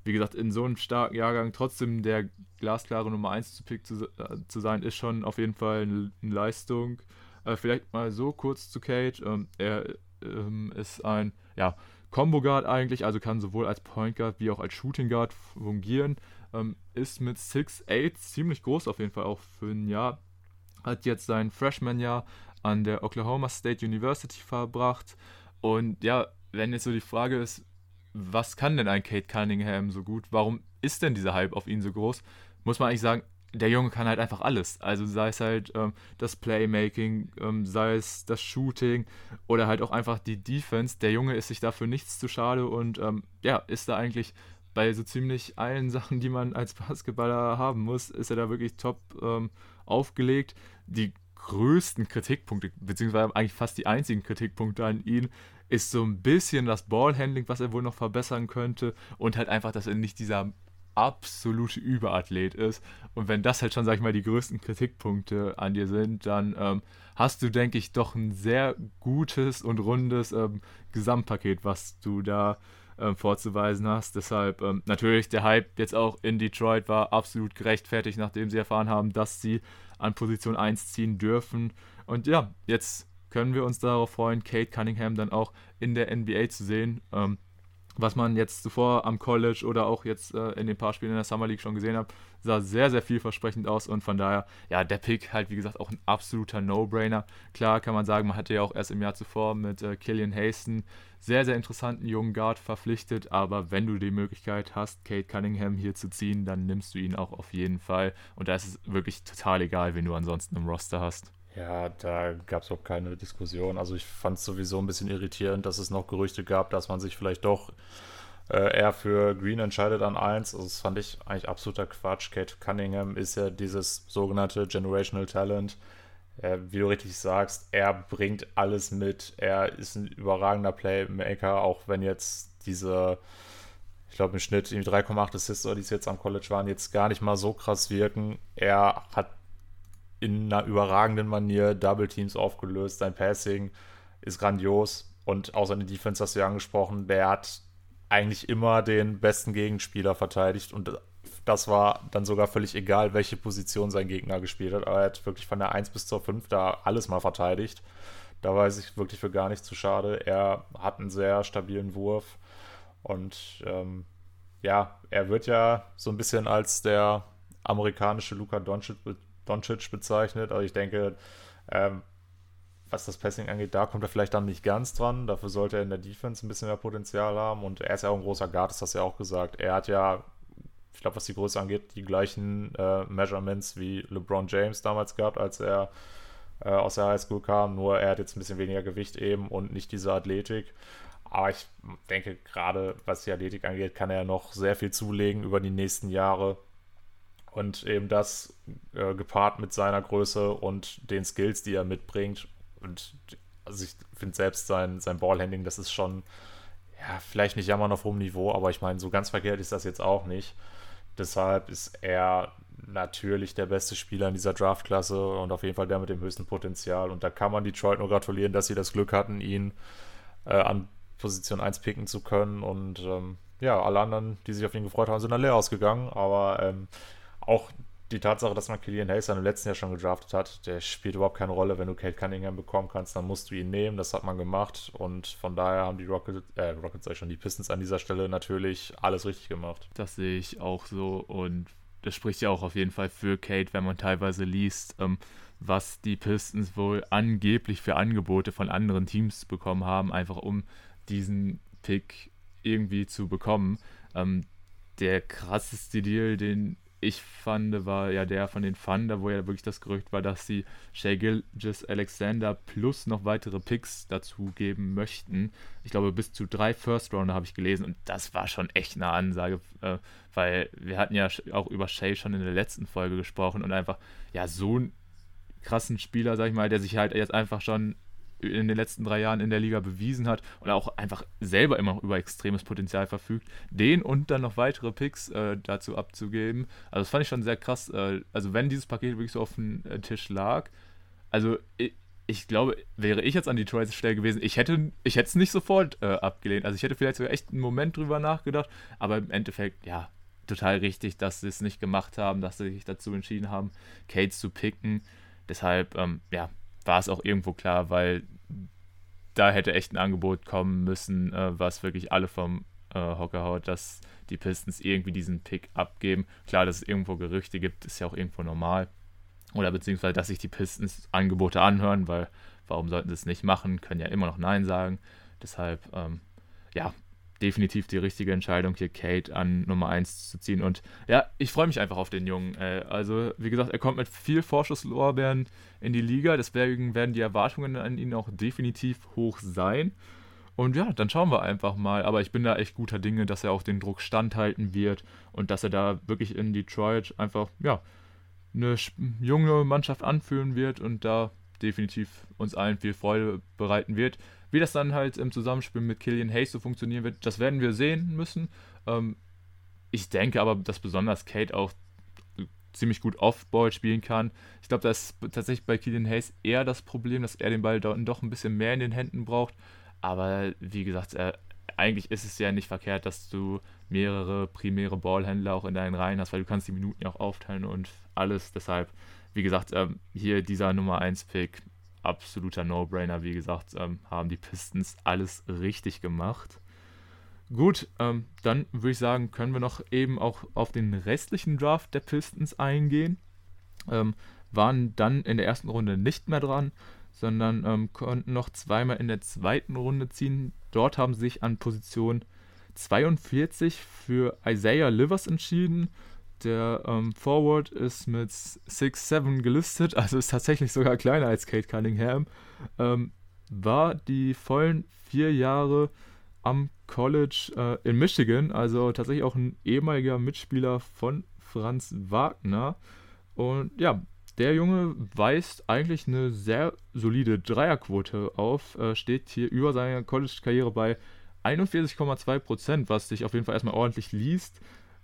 wie gesagt, in so einem starken Jahrgang trotzdem der glasklare Nummer 1 zu Pick zu, äh, zu sein, ist schon auf jeden Fall eine, eine Leistung. Äh, vielleicht mal so kurz zu Kate. Ähm, er ähm, ist ein, ja, Combo Guard eigentlich, also kann sowohl als Point Guard wie auch als Shooting Guard fungieren. Ähm, ist mit 6'8 ziemlich groß auf jeden Fall auch für ein Jahr. Hat jetzt sein Freshman-Jahr an der Oklahoma State University verbracht. Und ja, wenn jetzt so die Frage ist, was kann denn ein Kate Cunningham so gut? Warum ist denn dieser Hype auf ihn so groß? Muss man eigentlich sagen, der Junge kann halt einfach alles. Also sei es halt ähm, das Playmaking, ähm, sei es das Shooting oder halt auch einfach die Defense. Der Junge ist sich dafür nichts zu schade und ähm, ja, ist da eigentlich bei so ziemlich allen Sachen, die man als Basketballer haben muss, ist er da wirklich top ähm, aufgelegt. Die größten Kritikpunkte, beziehungsweise eigentlich fast die einzigen Kritikpunkte an ihn, ist so ein bisschen das Ballhandling, was er wohl noch verbessern könnte und halt einfach, dass er nicht dieser absolute Überathlet ist. Und wenn das halt schon, sag ich mal, die größten Kritikpunkte an dir sind, dann ähm, hast du, denke ich, doch ein sehr gutes und rundes ähm, Gesamtpaket, was du da ähm, vorzuweisen hast. Deshalb ähm, natürlich der Hype jetzt auch in Detroit war absolut gerechtfertigt, nachdem sie erfahren haben, dass sie an Position 1 ziehen dürfen. Und ja, jetzt können wir uns darauf freuen, Kate Cunningham dann auch in der NBA zu sehen. Ähm, was man jetzt zuvor am College oder auch jetzt äh, in den paar Spielen in der Summer League schon gesehen hat, sah sehr, sehr vielversprechend aus und von daher, ja, der Pick halt, wie gesagt, auch ein absoluter No-Brainer. Klar kann man sagen, man hatte ja auch erst im Jahr zuvor mit äh, Killian Haston sehr, sehr interessanten jungen Guard verpflichtet, aber wenn du die Möglichkeit hast, Kate Cunningham hier zu ziehen, dann nimmst du ihn auch auf jeden Fall und da ist es wirklich total egal, wen du ansonsten im Roster hast. Ja, da gab es auch keine Diskussion. Also ich fand es sowieso ein bisschen irritierend, dass es noch Gerüchte gab, dass man sich vielleicht doch äh, eher für Green entscheidet an 1. Also das fand ich eigentlich absoluter Quatsch. Kate Cunningham ist ja dieses sogenannte Generational Talent. Äh, wie du richtig sagst, er bringt alles mit. Er ist ein überragender Playmaker, auch wenn jetzt diese, ich glaube im Schnitt 3,8 Assists, die es jetzt am College waren, jetzt gar nicht mal so krass wirken. Er hat in einer überragenden Manier Double Teams aufgelöst. Sein Passing ist grandios und auch seine Defense hast du ja angesprochen. Der hat eigentlich immer den besten Gegenspieler verteidigt und das war dann sogar völlig egal, welche Position sein Gegner gespielt hat. Aber er hat wirklich von der 1 bis zur 5 da alles mal verteidigt. Da weiß ich wirklich für gar nicht zu schade. Er hat einen sehr stabilen Wurf und ähm, ja, er wird ja so ein bisschen als der amerikanische Luka Doncic Doncic bezeichnet. Also ich denke, ähm, was das Passing angeht, da kommt er vielleicht dann nicht ganz dran. Dafür sollte er in der Defense ein bisschen mehr Potenzial haben. Und er ist ja auch ein großer Guard, das hast du ja auch gesagt. Er hat ja, ich glaube, was die Größe angeht, die gleichen äh, Measurements wie LeBron James damals gehabt, als er äh, aus der Highschool kam. Nur er hat jetzt ein bisschen weniger Gewicht eben und nicht diese Athletik. Aber ich denke, gerade was die Athletik angeht, kann er noch sehr viel zulegen über die nächsten Jahre. Und eben das äh, gepaart mit seiner Größe und den Skills, die er mitbringt. Und also ich finde selbst sein, sein Ballhandling, das ist schon, ja, vielleicht nicht jammern auf hohem Niveau, aber ich meine, so ganz verkehrt ist das jetzt auch nicht. Deshalb ist er natürlich der beste Spieler in dieser Draftklasse und auf jeden Fall der mit dem höchsten Potenzial. Und da kann man Detroit nur gratulieren, dass sie das Glück hatten, ihn äh, an Position 1 picken zu können. Und ähm, ja, alle anderen, die sich auf ihn gefreut haben, sind dann leer ausgegangen. Aber ähm, auch die Tatsache, dass man Killian Hayes im letzten Jahr schon gedraftet hat, der spielt überhaupt keine Rolle. Wenn du Kate Cunningham bekommen kannst, dann musst du ihn nehmen. Das hat man gemacht und von daher haben die Rockets, äh, Rockets sag schon, die Pistons an dieser Stelle natürlich alles richtig gemacht. Das sehe ich auch so und das spricht ja auch auf jeden Fall für Kate, wenn man teilweise liest, ähm, was die Pistons wohl angeblich für Angebote von anderen Teams bekommen haben, einfach um diesen Pick irgendwie zu bekommen. Ähm, der krasseste Deal, den ich fand, war ja der von den Thunder, wo ja wirklich das Gerücht war, dass sie Shea Gilgis Alexander plus noch weitere Picks dazu geben möchten. Ich glaube, bis zu drei First Rounder habe ich gelesen und das war schon echt eine Ansage, äh, weil wir hatten ja auch über Shea schon in der letzten Folge gesprochen und einfach, ja, so einen krassen Spieler, sag ich mal, der sich halt jetzt einfach schon in den letzten drei Jahren in der Liga bewiesen hat und auch einfach selber immer noch über extremes Potenzial verfügt, den und dann noch weitere Picks äh, dazu abzugeben. Also das fand ich schon sehr krass. Äh, also wenn dieses Paket wirklich so auf dem äh, Tisch lag, also ich, ich, glaube, wäre ich jetzt an Detroits Stelle gewesen, ich hätte ich es nicht sofort äh, abgelehnt. Also ich hätte vielleicht sogar echt einen Moment drüber nachgedacht, aber im Endeffekt, ja, total richtig, dass sie es nicht gemacht haben, dass sie sich dazu entschieden haben, Kate zu picken. Deshalb, ähm, ja, war es auch irgendwo klar, weil da hätte echt ein Angebot kommen müssen, äh, was wirklich alle vom äh, Hocker haut, dass die Pistons irgendwie diesen Pick abgeben. Klar, dass es irgendwo Gerüchte gibt, ist ja auch irgendwo normal. Oder beziehungsweise, dass sich die Pistons Angebote anhören, weil warum sollten sie es nicht machen? Können ja immer noch Nein sagen. Deshalb, ähm, ja, definitiv die richtige Entscheidung, hier Kate an Nummer 1 zu ziehen. Und ja, ich freue mich einfach auf den Jungen. Äh, also, wie gesagt, er kommt mit viel Vorschusslorbeeren in die Liga. Deswegen werden die Erwartungen an ihn auch definitiv hoch sein. Und ja, dann schauen wir einfach mal. Aber ich bin da echt guter Dinge, dass er auch den Druck standhalten wird und dass er da wirklich in Detroit einfach, ja, eine junge Mannschaft anführen wird und da definitiv uns allen viel Freude bereiten wird. Wie das dann halt im Zusammenspiel mit Killian Hayes so funktionieren wird, das werden wir sehen müssen. Ähm, ich denke aber, dass besonders Kate auch ziemlich gut Off-Ball spielen kann. Ich glaube, das ist tatsächlich bei Killian Hayes eher das Problem, dass er den Ball doch ein bisschen mehr in den Händen braucht. Aber wie gesagt, äh, eigentlich ist es ja nicht verkehrt, dass du mehrere primäre Ballhändler auch in deinen Reihen hast, weil du kannst die Minuten ja auch aufteilen und alles. Deshalb, wie gesagt, ähm, hier dieser Nummer 1 Pick absoluter No-Brainer. Wie gesagt, ähm, haben die Pistons alles richtig gemacht. Gut, ähm, dann würde ich sagen, können wir noch eben auch auf den restlichen Draft der Pistons eingehen. Ähm, waren dann in der ersten Runde nicht mehr dran, sondern ähm, konnten noch zweimal in der zweiten Runde ziehen. Dort haben sie sich an Position 42 für Isaiah Livers entschieden. Der ähm, Forward ist mit 6'7 gelistet, also ist tatsächlich sogar kleiner als Kate Cunningham. Ähm, war die vollen vier Jahre am College äh, in Michigan, also tatsächlich auch ein ehemaliger Mitspieler von Franz Wagner. Und ja, der Junge weist eigentlich eine sehr solide Dreierquote auf, äh, steht hier über seine College-Karriere bei 41,2 Prozent, was sich auf jeden Fall erstmal ordentlich liest.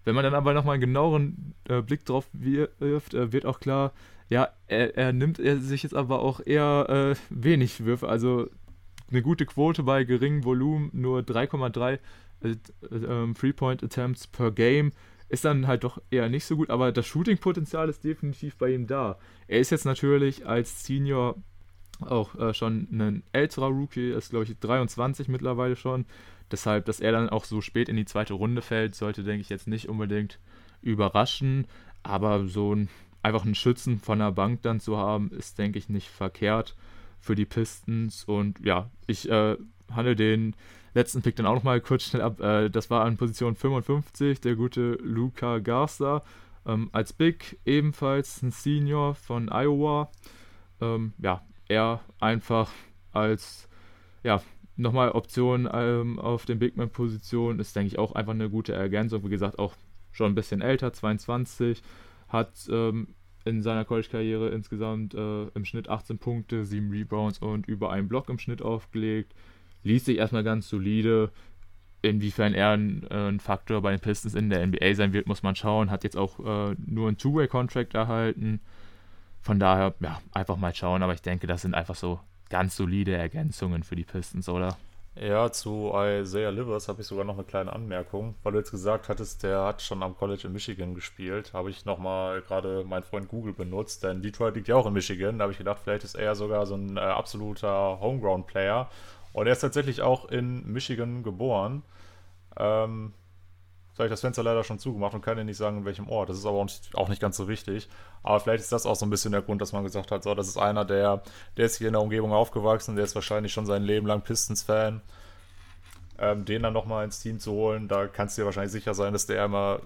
Wenn man dann aber nochmal einen genaueren äh, Blick drauf wirft, äh, wird auch klar, ja, er, er, nimmt er sich jetzt aber auch eher äh, wenig Würfe. Also eine gute Quote bei geringem Volumen, nur 3,3 äh, äh, Three-Point-Attempts per Game. Ist dann halt doch eher nicht so gut, aber das Shooting-Potenzial ist definitiv bei ihm da. Er ist jetzt natürlich als Senior auch äh, schon ein älterer Rookie, ist glaube ich 23 mittlerweile schon. Deshalb, dass er dann auch so spät in die zweite Runde fällt, sollte, denke ich, jetzt nicht unbedingt überraschen. Aber so ein, einfach einen Schützen von der Bank dann zu haben, ist, denke ich, nicht verkehrt für die Pistons. Und ja, ich äh, handle den letzten Pick dann auch nochmal kurz schnell ab. Äh, das war an Position 55, der gute Luca Garza. Ähm, als Big ebenfalls ein Senior von Iowa. Ähm, ja, er einfach als ja, nochmal Option ähm, auf den Bigman-Positionen ist, denke ich, auch einfach eine gute Ergänzung. Wie gesagt, auch schon ein bisschen älter, 22, hat ähm, in seiner College-Karriere insgesamt äh, im Schnitt 18 Punkte, 7 Rebounds und über einen Block im Schnitt aufgelegt. Liest sich erstmal ganz solide. Inwiefern er ein, äh, ein, Faktor bei den Pistons in der NBA sein wird, muss man schauen. Hat jetzt auch äh, nur einen Two-Way-Contract erhalten. Von daher, ja, einfach mal schauen. Aber ich denke, das sind einfach so ganz solide Ergänzungen für die Pistons, oder? Ja, zu Isaiah Livers habe ich sogar noch eine kleine Anmerkung, weil du jetzt gesagt hattest, der hat schon am College in Michigan gespielt. Habe ich nochmal gerade meinen Freund Google benutzt, denn Detroit liegt ja auch in Michigan. Da habe ich gedacht, vielleicht ist er sogar so ein äh, absoluter Homeground-Player. Und er ist tatsächlich auch in Michigan geboren. Ähm, Ich das Fenster leider schon zugemacht und kann dir nicht sagen, in welchem Ort. Das ist aber auch nicht, auch nicht ganz so wichtig. Aber vielleicht ist das auch so ein bisschen der Grund, dass man gesagt hat, so, das ist einer, der, der ist hier in der Umgebung aufgewachsen, der ist wahrscheinlich schon sein Leben lang Pistons-Fan. Ähm, den dann nochmal ins Team zu holen, da kannst du dir wahrscheinlich sicher sein, dass der immer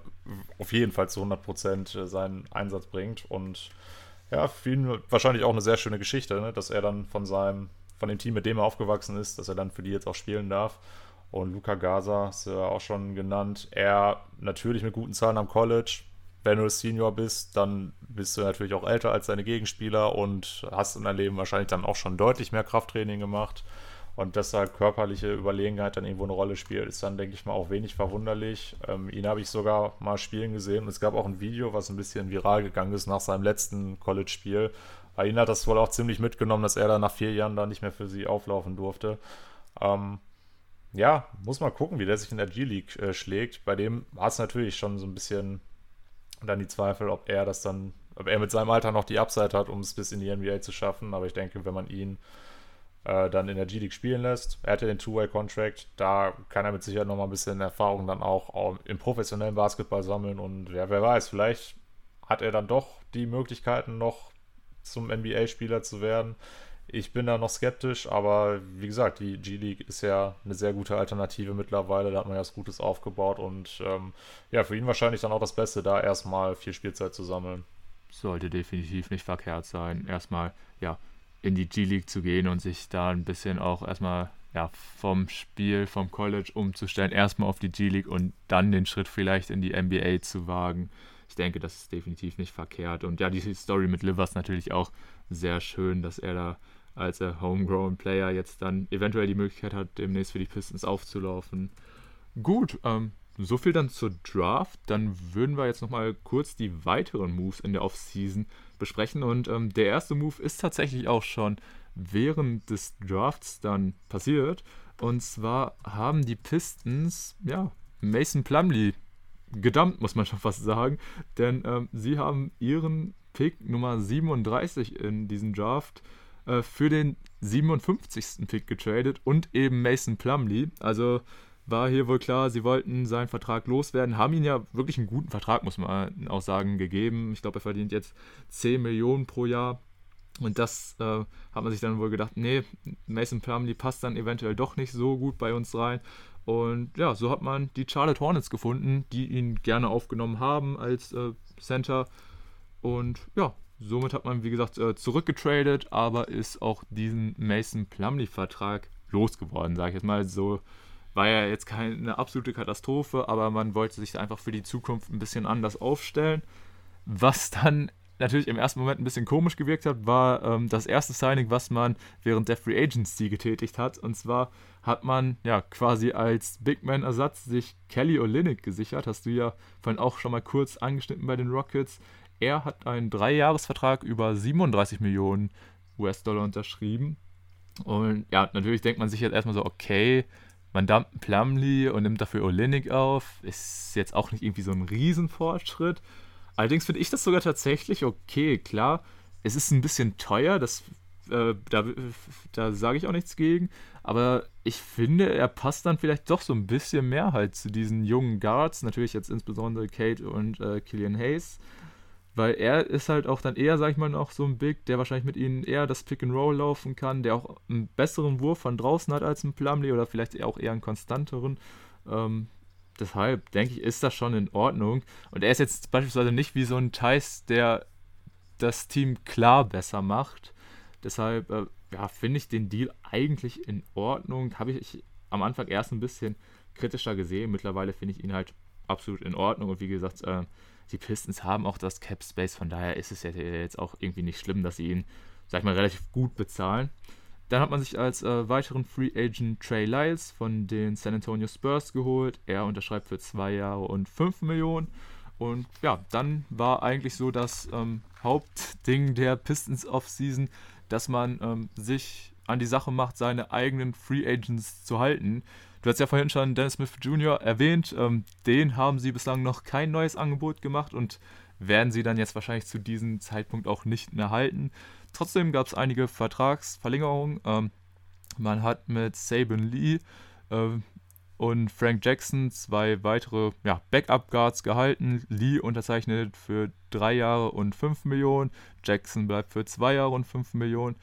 auf jeden Fall zu 100% seinen Einsatz bringt. Und ja, für ihn wahrscheinlich auch eine sehr schöne Geschichte, ne? dass er dann von seinem, von dem Team, mit dem er aufgewachsen ist, dass er dann für die jetzt auch spielen darf. Und Luca Gaza, du ja auch schon genannt, er natürlich mit guten Zahlen am College. Wenn du Senior bist, dann bist du natürlich auch älter als deine Gegenspieler und hast in deinem Leben wahrscheinlich dann auch schon deutlich mehr Krafttraining gemacht. Und dass da körperliche Überlegenheit dann irgendwo eine Rolle spielt, ist dann, denke ich mal, auch wenig verwunderlich. Ähm, ihn habe ich sogar mal spielen gesehen und es gab auch ein Video, was ein bisschen viral gegangen ist nach seinem letzten College-Spiel. Ihm hat das wohl auch ziemlich mitgenommen, dass er dann nach vier Jahren da nicht mehr für sie auflaufen durfte. Ähm, ja, muss mal gucken, wie der sich in der G-League äh, schlägt. Bei dem hat es natürlich schon so ein bisschen dann die Zweifel, ob er das dann, ob er mit seinem Alter noch die Upside hat, um es bis in die NBA zu schaffen. Aber ich denke, wenn man ihn äh, dann in der G-League spielen lässt, er hat ja den Two-Way-Contract, da kann er mit Sicherheit noch mal ein bisschen Erfahrung dann auch, auch im professionellen Basketball sammeln. Und ja, wer weiß, vielleicht hat er dann doch die Möglichkeiten, noch zum NBA-Spieler zu werden. Ich bin da noch skeptisch, aber wie gesagt, die G-League ist ja eine sehr gute Alternative mittlerweile. Da hat man ja was Gutes aufgebaut und ähm, ja, für ihn wahrscheinlich dann auch das Beste, da erstmal viel Spielzeit zu sammeln. Sollte definitiv nicht verkehrt sein, erstmal ja in die G-League zu gehen und sich da ein bisschen auch erstmal ja, vom Spiel, vom College umzustellen, erstmal auf die G-League und dann den Schritt vielleicht in die NBA zu wagen. Ich denke, das ist definitiv nicht verkehrt. Und ja, die Story mit Livers natürlich auch sehr schön, dass er da als er Homegrown Player jetzt dann eventuell die Möglichkeit hat, demnächst für die Pistons aufzulaufen. Gut, ähm, so viel dann zur Draft. Dann würden wir jetzt nochmal kurz die weiteren Moves in der Offseason besprechen. Und ähm, der erste Move ist tatsächlich auch schon während des Drafts dann passiert. Und zwar haben die Pistons, ja, Mason Plumley gedumpt, muss man schon fast sagen. Denn ähm, sie haben ihren Pick Nummer 37 in diesem Draft äh, für den 57. Pick getradet und eben Mason Plumley. Also war hier wohl klar, sie wollten seinen Vertrag loswerden, haben ihn ja wirklich einen guten Vertrag, muss man auch sagen, gegeben. Ich glaube, er verdient jetzt 10 Millionen pro Jahr. Und das äh, hat man sich dann wohl gedacht, nee, Mason Plumlee passt dann eventuell doch nicht so gut bei uns rein. Und ja, so hat man die Charlotte Hornets gefunden, die ihn gerne aufgenommen haben als äh, Center. Und ja, somit hat man, wie gesagt, äh, zurückgetradet, aber ist auch diesen Mason Plumlee-Vertrag losgeworden, sage ich jetzt mal. So war ja jetzt keine absolute Katastrophe, aber man wollte sich einfach für die Zukunft ein bisschen anders aufstellen. Was dann natürlich im ersten Moment ein bisschen komisch gewirkt hat, war ähm, das erste Signing, was man während der Free Agency getätigt hat. Und zwar hat man ja quasi als Big Man-Ersatz sich Kelly Olynyk gesichert. Hast du ja vorhin auch schon mal kurz angeschnitten bei den Rockets. Er hat einen Dreijahresvertrag über 37 Millionen US-Dollar unterschrieben. Und ja, natürlich denkt man sich jetzt erstmal so, okay, man dumpt Plumlee und nimmt dafür Olynyk auf. Ist jetzt auch nicht irgendwie so ein Riesenfortschritt. Allerdings finde ich das sogar tatsächlich okay. Klar, es ist ein bisschen teuer, das, äh, da, da sage ich auch nichts gegen. Aber ich finde, er passt dann vielleicht doch so ein bisschen mehr halt zu diesen jungen Guards. Natürlich jetzt insbesondere Kate und äh, Killian Hayes. Weil er ist halt auch dann eher, sag ich mal, noch so ein Big, der wahrscheinlich mit ihnen eher das Pick and Roll laufen kann, der auch einen besseren Wurf von draußen hat als ein Plumlee oder vielleicht auch eher einen konstanteren. Ähm, deshalb denke ich, ist das schon in Ordnung. Und er ist jetzt beispielsweise nicht wie so ein Thais, der das Team klar besser macht. Deshalb äh, ja, finde ich den Deal eigentlich in Ordnung. Habe ich am Anfang erst ein bisschen kritischer gesehen. Mittlerweile finde ich ihn halt absolut in Ordnung. Und wie gesagt, äh, die Pistons haben auch das Cap Space. Von daher ist es ja jetzt auch irgendwie nicht schlimm, dass sie ihn, sag ich mal, relativ gut bezahlen. Dann hat man sich als äh, weiteren Free Agent Trey Lyles von den San Antonio Spurs geholt. Er unterschreibt für zwei Jahre und fünf Millionen. Und ja, dann war eigentlich so das ähm, Hauptding der Pistons Offseason, dass man ähm, sich an die Sache macht, seine eigenen Free Agents zu halten. Du hast ja vorhin schon Dennis Smith Jr. erwähnt. Ähm, den haben sie bislang noch kein neues Angebot gemacht und werden sie dann jetzt wahrscheinlich zu diesem Zeitpunkt auch nicht mehr halten. Trotzdem gab es einige Vertragsverlängerungen. Ähm, man hat mit Saban Lee äh, und Frank Jackson zwei weitere ja, Backup-Guards gehalten. Lee unterzeichnet für drei Jahre und fünf Millionen. Jackson bleibt für zwei Jahre und fünf Millionen.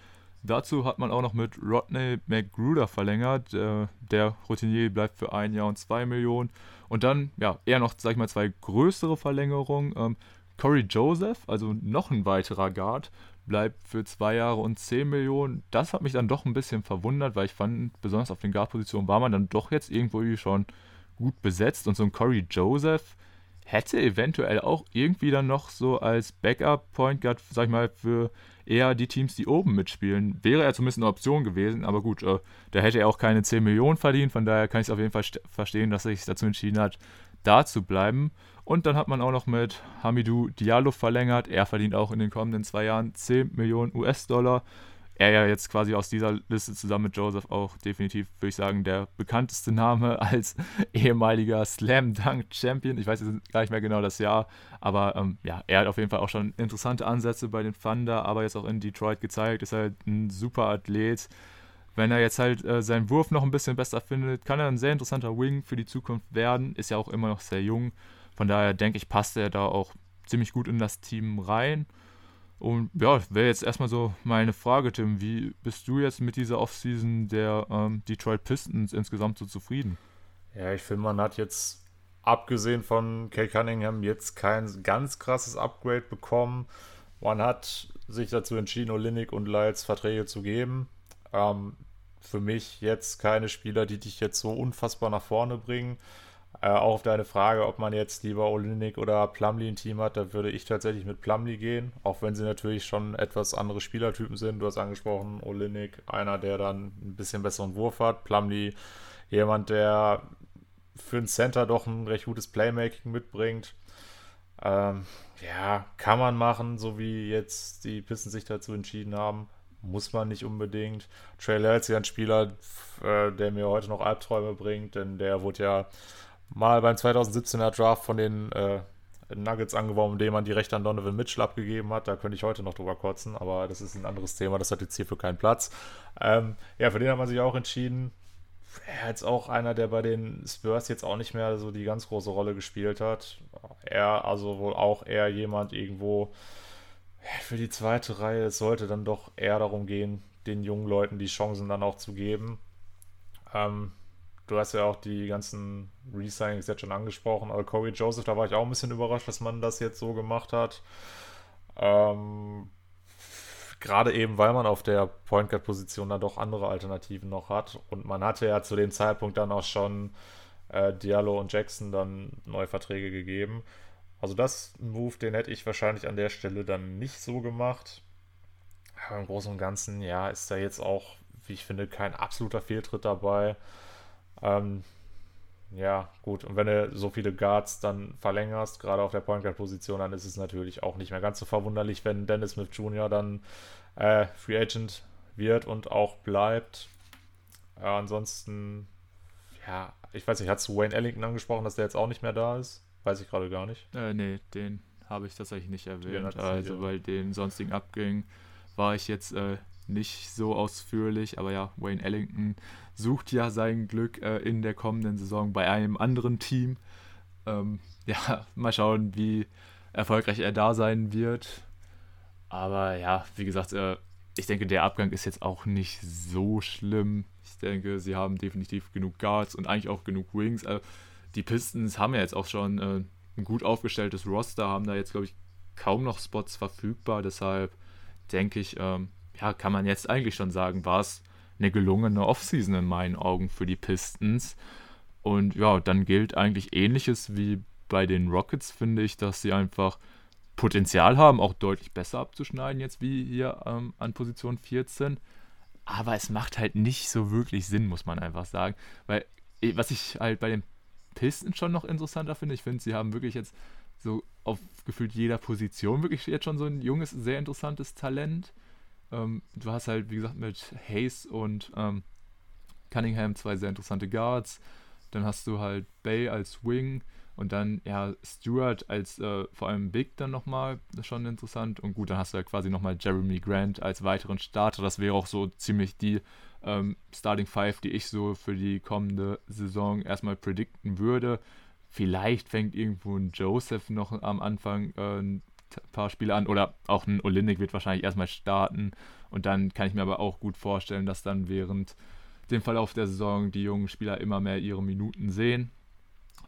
Dazu hat man auch noch mit Rodney McGruder verlängert. Äh, der Routinier bleibt für ein Jahr und zwei Millionen. Und dann, ja, eher noch, sag ich mal, zwei größere Verlängerungen. Ähm, Corey Joseph, also noch ein weiterer Guard, bleibt für zwei Jahre und 10 Millionen. Das hat mich dann doch ein bisschen verwundert, weil ich fand, besonders auf den Guard-Positionen war man dann doch jetzt irgendwo schon gut besetzt und so ein Corey Joseph hätte eventuell auch irgendwie dann noch so als Backup-Point Guard, sag ich mal, für eher die Teams, die oben mitspielen, wäre er zumindest eine Option gewesen, aber gut, äh, da hätte er auch keine 10 Millionen verdient, von daher kann ich es auf jeden Fall verstehen, dass er sich dazu entschieden hat, da zu bleiben. Und dann hat man auch noch mit Hamidou Diallo verlängert. Er verdient auch in den kommenden zwei Jahren 10 Millionen US-Dollar. Er ja jetzt quasi aus dieser Liste zusammen mit Joseph auch definitiv, würde ich sagen, der bekannteste Name als ehemaliger Slam Dunk Champion. Ich weiß jetzt gar nicht mehr genau das Jahr, aber ähm, ja, er hat auf jeden Fall auch schon interessante Ansätze bei den Thunder, aber jetzt auch in Detroit gezeigt. Ist halt ein super Athlet. Wenn er jetzt halt äh, seinen Wurf noch ein bisschen besser findet, kann er ein sehr interessanter Wing für die Zukunft werden. Ist ja auch immer noch sehr jung. Von daher denke ich, passt er da auch ziemlich gut in das Team rein. Und ja, wäre jetzt erstmal so meine Frage, Tim. Wie bist du jetzt mit dieser Offseason der ähm, Detroit Pistons insgesamt so zufrieden? Ja, ich finde, man hat jetzt, abgesehen von Kay Cunningham, jetzt kein ganz krasses Upgrade bekommen. Man hat sich dazu entschieden, Olinik und Lights Verträge zu geben. Ähm, für mich jetzt keine Spieler, die dich jetzt so unfassbar nach vorne bringen. Äh, auch auf deine Frage, ob man jetzt lieber Olinik oder Plumlee ein Team hat, da würde ich tatsächlich mit Plumlee gehen, auch wenn sie natürlich schon etwas andere Spielertypen sind. Du hast angesprochen, Olinik, einer, der dann ein bisschen besseren Wurf hat. Plumlee, jemand, der für einen Center doch ein recht gutes Playmaking mitbringt. Ähm, ja, kann man machen, so wie jetzt die Pissen sich dazu entschieden haben. Muss man nicht unbedingt. Trey Lance ist ja ein Spieler, äh, der mir heute noch Albträume bringt, denn der wurde ja mal beim 2017er Draft von den äh, Nuggets angeworben, indem man die Rechte an Donovan Mitchell abgegeben hat. Da könnte ich heute noch drüber kotzen, aber das ist ein anderes Thema, das hat jetzt hierfür keinen Platz. Ähm, ja, für den hat man sich auch entschieden. er ist auch einer, der bei den Spurs jetzt auch nicht mehr so die ganz große Rolle gespielt hat. Er, also wohl auch eher jemand irgendwo für die zweite Reihe. Es sollte dann doch eher darum gehen, den jungen Leuten die Chancen dann auch zu geben. Ähm, du hast ja auch die ganzen Resignings jetzt schon angesprochen. Aber Corey Joseph, da war ich auch ein bisschen überrascht, dass man das jetzt so gemacht hat. Ähm, Gerade eben, weil man auf der Point Guard Position da doch andere Alternativen noch hat. Und man hatte ja zu dem Zeitpunkt dann auch schon äh, Diallo und Jackson dann neue Verträge gegeben. Also das Move, den hätte ich wahrscheinlich an der Stelle dann nicht so gemacht. Aber im Großen und Ganzen, ja, ist da jetzt auch, wie ich finde, kein absoluter Fehltritt dabei. Ähm, ja, gut. Und wenn du so viele Guards dann verlängerst, gerade auf der Point Guard Position, dann ist es natürlich auch nicht mehr ganz so verwunderlich, wenn Dennis Smith Jr. dann äh, Free Agent wird und auch bleibt. Äh, ansonsten, ja, ich weiß nicht, hast du Wayne Ellington angesprochen, dass der jetzt auch nicht mehr da ist? Weiß ich gerade gar nicht. Äh, nee, den habe ich tatsächlich nicht erwähnt. Also, weil den sonstigen Abgängen war ich jetzt äh, nicht so ausführlich, aber ja, Wayne Ellington sucht ja sein Glück äh, in der kommenden Saison bei einem anderen Team. Ähm, ja, mal schauen, wie erfolgreich er da sein wird. Aber ja, wie gesagt, äh, ich denke, der Abgang ist jetzt auch nicht so schlimm. Ich denke, sie haben definitiv genug Guards und eigentlich auch genug Wings. Also, die Pistons haben ja jetzt auch schon äh, ein gut aufgestelltes Roster, haben da jetzt, glaube ich, kaum noch Spots verfügbar. Deshalb denke ich, ähm, ja, kann man jetzt eigentlich schon sagen, war es eine gelungene Offseason in meinen Augen für die Pistons. Und ja, dann gilt eigentlich ähnliches wie bei den Rockets, finde ich, dass sie einfach Potenzial haben, auch deutlich besser abzuschneiden, jetzt wie hier ähm, an Position 14. Aber es macht halt nicht so wirklich Sinn, muss man einfach sagen. Weil, eh, was ich halt bei den Pistons schon noch interessanter finde, ich finde, sie haben wirklich jetzt so auf gefühlt jeder Position wirklich jetzt schon so ein junges, sehr interessantes Talent. Ähm, du hast halt, wie gesagt, mit Hayes und ähm, Cunningham zwei sehr interessante Guards. Dann hast du halt Bay als Wing und dann ja Stewart als äh, vor allem Big dann nochmal, das ist schon interessant. Und gut, dann hast du ja quasi nochmal Jeremy Grant als weiteren Starter. Das wäre auch so ziemlich die ähm, Starting Five, die ich so für die kommende Saison erstmal predikten würde. Vielleicht fängt irgendwo ein Joseph noch am Anfang äh, paar Spiele an. Oder auch ein Olinik wird wahrscheinlich erstmal starten. Und dann kann ich mir aber auch gut vorstellen, dass dann während dem Verlauf der Saison die jungen Spieler immer mehr ihre Minuten sehen,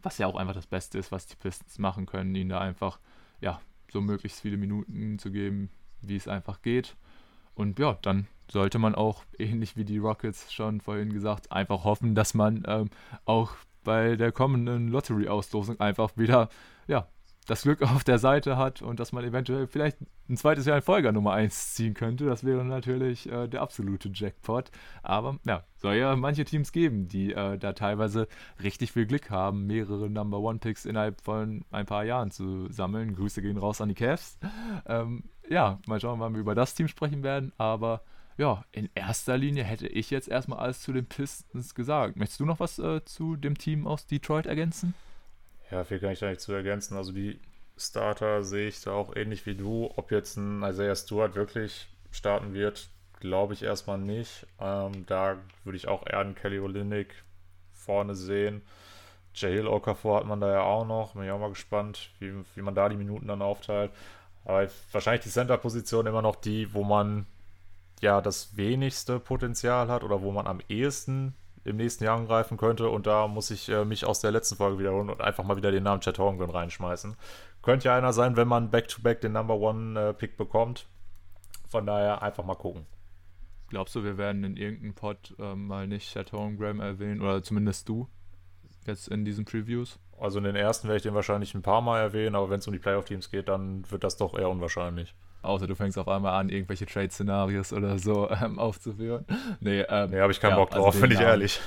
was ja auch einfach das Beste ist, was die Pistons machen können, ihnen da einfach ja so möglichst viele Minuten zu geben, wie es einfach geht. Und ja, dann sollte man auch, ähnlich wie die Rockets schon vorhin gesagt, einfach hoffen, dass man ähm, auch bei der kommenden Lottery-Auslosung einfach wieder ja, das Glück auf der Seite hat und dass man eventuell vielleicht ein zweites Jahr in Folge Nummer 1 ziehen könnte. Das wäre natürlich äh, der absolute Jackpot. Aber ja, soll ja manche Teams geben, die äh, da teilweise richtig viel Glück haben, mehrere Number One Picks innerhalb von ein paar Jahren zu sammeln. Grüße gehen raus an die Cavs. Ähm, ja, mal schauen, wann wir über das Team sprechen werden. Aber ja, in erster Linie hätte ich jetzt erstmal alles zu den Pistons gesagt. Möchtest du noch was äh, zu dem Team aus Detroit ergänzen? Ja, viel kann ich da nicht zu ergänzen. Also die Starter sehe ich da auch ähnlich wie du. Ob jetzt ein Isaiah Stewart wirklich starten wird, glaube ich erstmal nicht. Ähm, da würde ich auch eher einen Kelly Olynyk vorne sehen. Jail Okafor hat man da ja auch noch. Bin ich auch mal gespannt, wie, wie man da die Minuten dann aufteilt. Aber wahrscheinlich die Center-Position immer noch die, wo man ja das wenigste Potenzial hat oder wo man am ehesten im nächsten Jahr angreifen könnte. Und da muss ich äh, mich aus der letzten Folge wiederholen und einfach mal wieder den Namen Chad Holmgren reinschmeißen. Könnte ja einer sein, wenn man Back-to-Back -back den Number One-Pick äh, bekommt. Von daher einfach mal gucken. Glaubst du, wir werden in irgendeinem Pod äh, mal nicht Chad Holmgren erwähnen? Oder zumindest du? Jetzt in diesen Previews? Also in den ersten werde ich den wahrscheinlich ein paar Mal erwähnen, aber wenn es um die Playoff-Teams geht, dann wird das doch eher unwahrscheinlich. Außer du fängst auf einmal an, irgendwelche Trade-Szenarios oder so ähm, aufzuführen. Nee, ähm, nee habe ich keinen ja, Bock drauf, also bin ich ehrlich.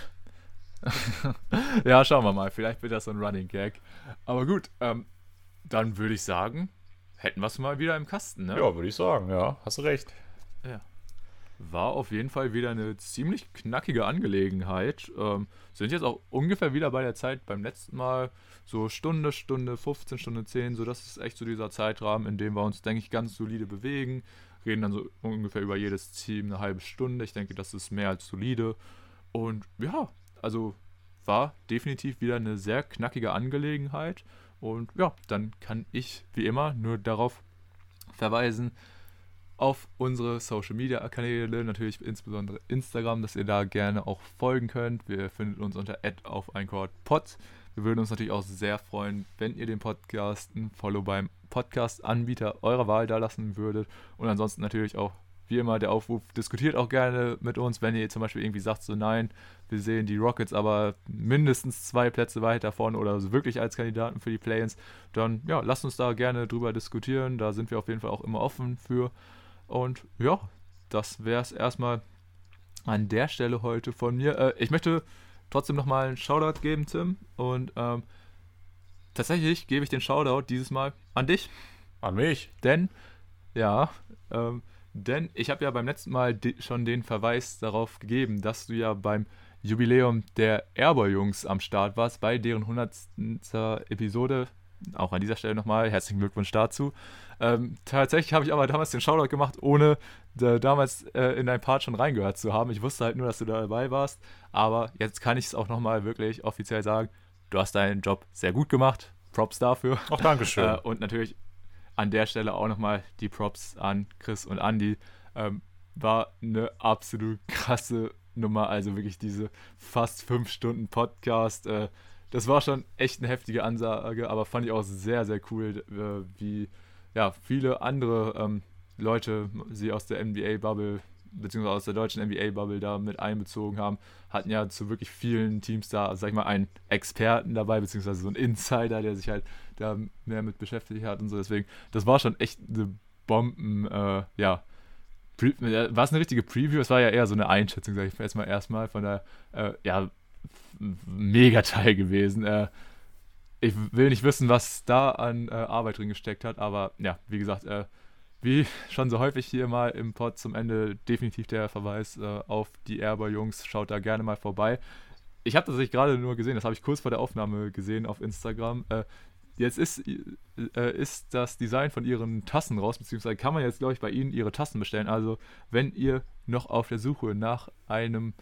ja, schauen wir mal. Vielleicht wird das so ein Running Gag. Aber gut, ähm, dann würde ich sagen, hätten wir es mal wieder im Kasten, ne? Ja, würde ich sagen, ja. Hast du recht. Ja. War auf jeden Fall wieder eine ziemlich knackige Angelegenheit. Ähm, sind jetzt auch ungefähr wieder bei der Zeit beim letzten Mal. So Stunde, Stunde 15, Stunde 10. So, das ist echt so dieser Zeitrahmen, in dem wir uns, denke ich, ganz solide bewegen. Reden dann so ungefähr über jedes Team eine halbe Stunde. Ich denke, das ist mehr als solide. Und ja, also war definitiv wieder eine sehr knackige Angelegenheit. Und ja, dann kann ich wie immer nur darauf verweisen, auf unsere Social Media Kanäle, natürlich insbesondere Instagram, dass ihr da gerne auch folgen könnt. Wir finden uns unter auf ein Pod. Wir würden uns natürlich auch sehr freuen, wenn ihr den Podcast ein Follow beim Podcast-Anbieter eurer Wahl da lassen würdet. Und ansonsten natürlich auch wie immer der Aufruf, diskutiert auch gerne mit uns, wenn ihr zum Beispiel irgendwie sagt, so nein, wir sehen die Rockets aber mindestens zwei Plätze weiter vorne oder so wirklich als Kandidaten für die Play-ins, dann ja, lasst uns da gerne drüber diskutieren. Da sind wir auf jeden Fall auch immer offen für. Und ja, das wäre es erstmal an der Stelle heute von mir. Äh, ich möchte trotzdem nochmal einen Shoutout geben, Tim. Und ähm, tatsächlich gebe ich den Shoutout dieses Mal an dich. An mich? Denn, ja, ähm, denn ich habe ja beim letzten Mal schon den Verweis darauf gegeben, dass du ja beim Jubiläum der Airboy-Jungs am Start warst, bei deren 100. Episode. Auch an dieser Stelle nochmal herzlichen Glückwunsch dazu. Ähm, tatsächlich habe ich aber damals den Shoutout gemacht, ohne äh, damals äh, in dein Part schon reingehört zu haben. Ich wusste halt nur, dass du da dabei warst. Aber jetzt kann ich es auch nochmal wirklich offiziell sagen. Du hast deinen Job sehr gut gemacht. Props dafür. Auch Dankeschön. Äh, und natürlich an der Stelle auch nochmal die Props an Chris und Andy. Ähm, war eine absolut krasse Nummer. Also wirklich diese fast fünf Stunden Podcast. Äh, das war schon echt eine heftige Ansage, aber fand ich auch sehr, sehr cool, äh, wie ja, viele andere ähm, Leute sie aus der NBA-Bubble beziehungsweise aus der deutschen NBA-Bubble da mit einbezogen haben, hatten ja zu wirklich vielen Teams da, sag ich mal, einen Experten dabei, beziehungsweise so einen Insider, der sich halt da mehr mit beschäftigt hat und so. Deswegen, das war schon echt eine Bomben, äh, ja, äh, war es eine richtige Preview? Es war ja eher so eine Einschätzung, sag ich mal erstmal, von der, äh, ja, mega Teil gewesen. Äh, ich will nicht wissen, was da an äh, Arbeit drin gesteckt hat, aber ja, wie gesagt, äh, wie schon so häufig hier mal im Pod zum Ende definitiv der Verweis äh, auf die Erber-Jungs. Schaut da gerne mal vorbei. Ich habe das gerade nur gesehen, das habe ich kurz vor der Aufnahme gesehen auf Instagram. Äh, jetzt ist, äh, ist das Design von ihren Tassen raus, beziehungsweise kann man jetzt, glaube ich, bei ihnen ihre Tassen bestellen. Also, wenn ihr noch auf der Suche nach einem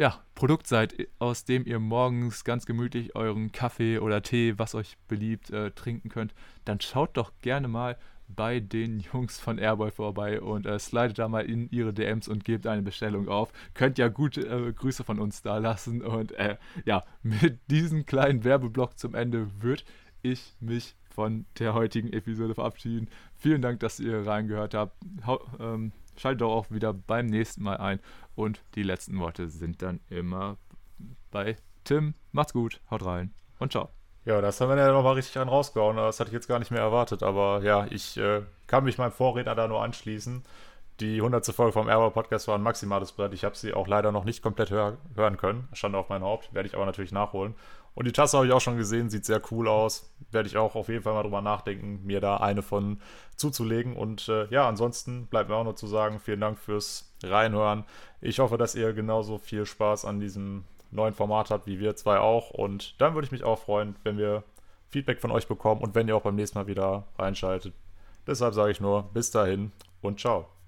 ja, Produkt seid, aus dem ihr morgens ganz gemütlich euren Kaffee oder Tee, was euch beliebt, äh, trinken könnt, dann schaut doch gerne mal bei den Jungs von Airboy vorbei und äh, slidet da mal in ihre DMs und gebt eine Bestellung auf. Könnt ja gute äh, Grüße von uns da lassen und äh, ja, mit diesem kleinen Werbeblock zum Ende würde ich mich von der heutigen Episode verabschieden. Vielen Dank, dass ihr reingehört habt. Hau, ähm, schaltet doch auch wieder beim nächsten Mal ein und die letzten Worte sind dann immer bei Tim. Macht's gut, haut rein und ciao. Ja, das haben wir ja nochmal richtig an rausgehauen. Das hatte ich jetzt gar nicht mehr erwartet. Aber ja, ich äh, kann mich meinem Vorredner da nur anschließen. Die 100. Folge vom Error Podcast war ein maximales Brett. Ich habe sie auch leider noch nicht komplett hör hören können. Stand auf mein Haupt. Werde ich aber natürlich nachholen. Und die Tasse habe ich auch schon gesehen. Sieht sehr cool aus. Werde ich auch auf jeden Fall mal drüber nachdenken, mir da eine von zuzulegen. Und äh, ja, ansonsten bleibt mir auch nur zu sagen, vielen Dank fürs Reinhören. Ich hoffe, dass ihr genauso viel Spaß an diesem neuen Format habt, wie wir zwei auch. Und dann würde ich mich auch freuen, wenn wir Feedback von euch bekommen und wenn ihr auch beim nächsten Mal wieder reinschaltet. Deshalb sage ich nur bis dahin und ciao.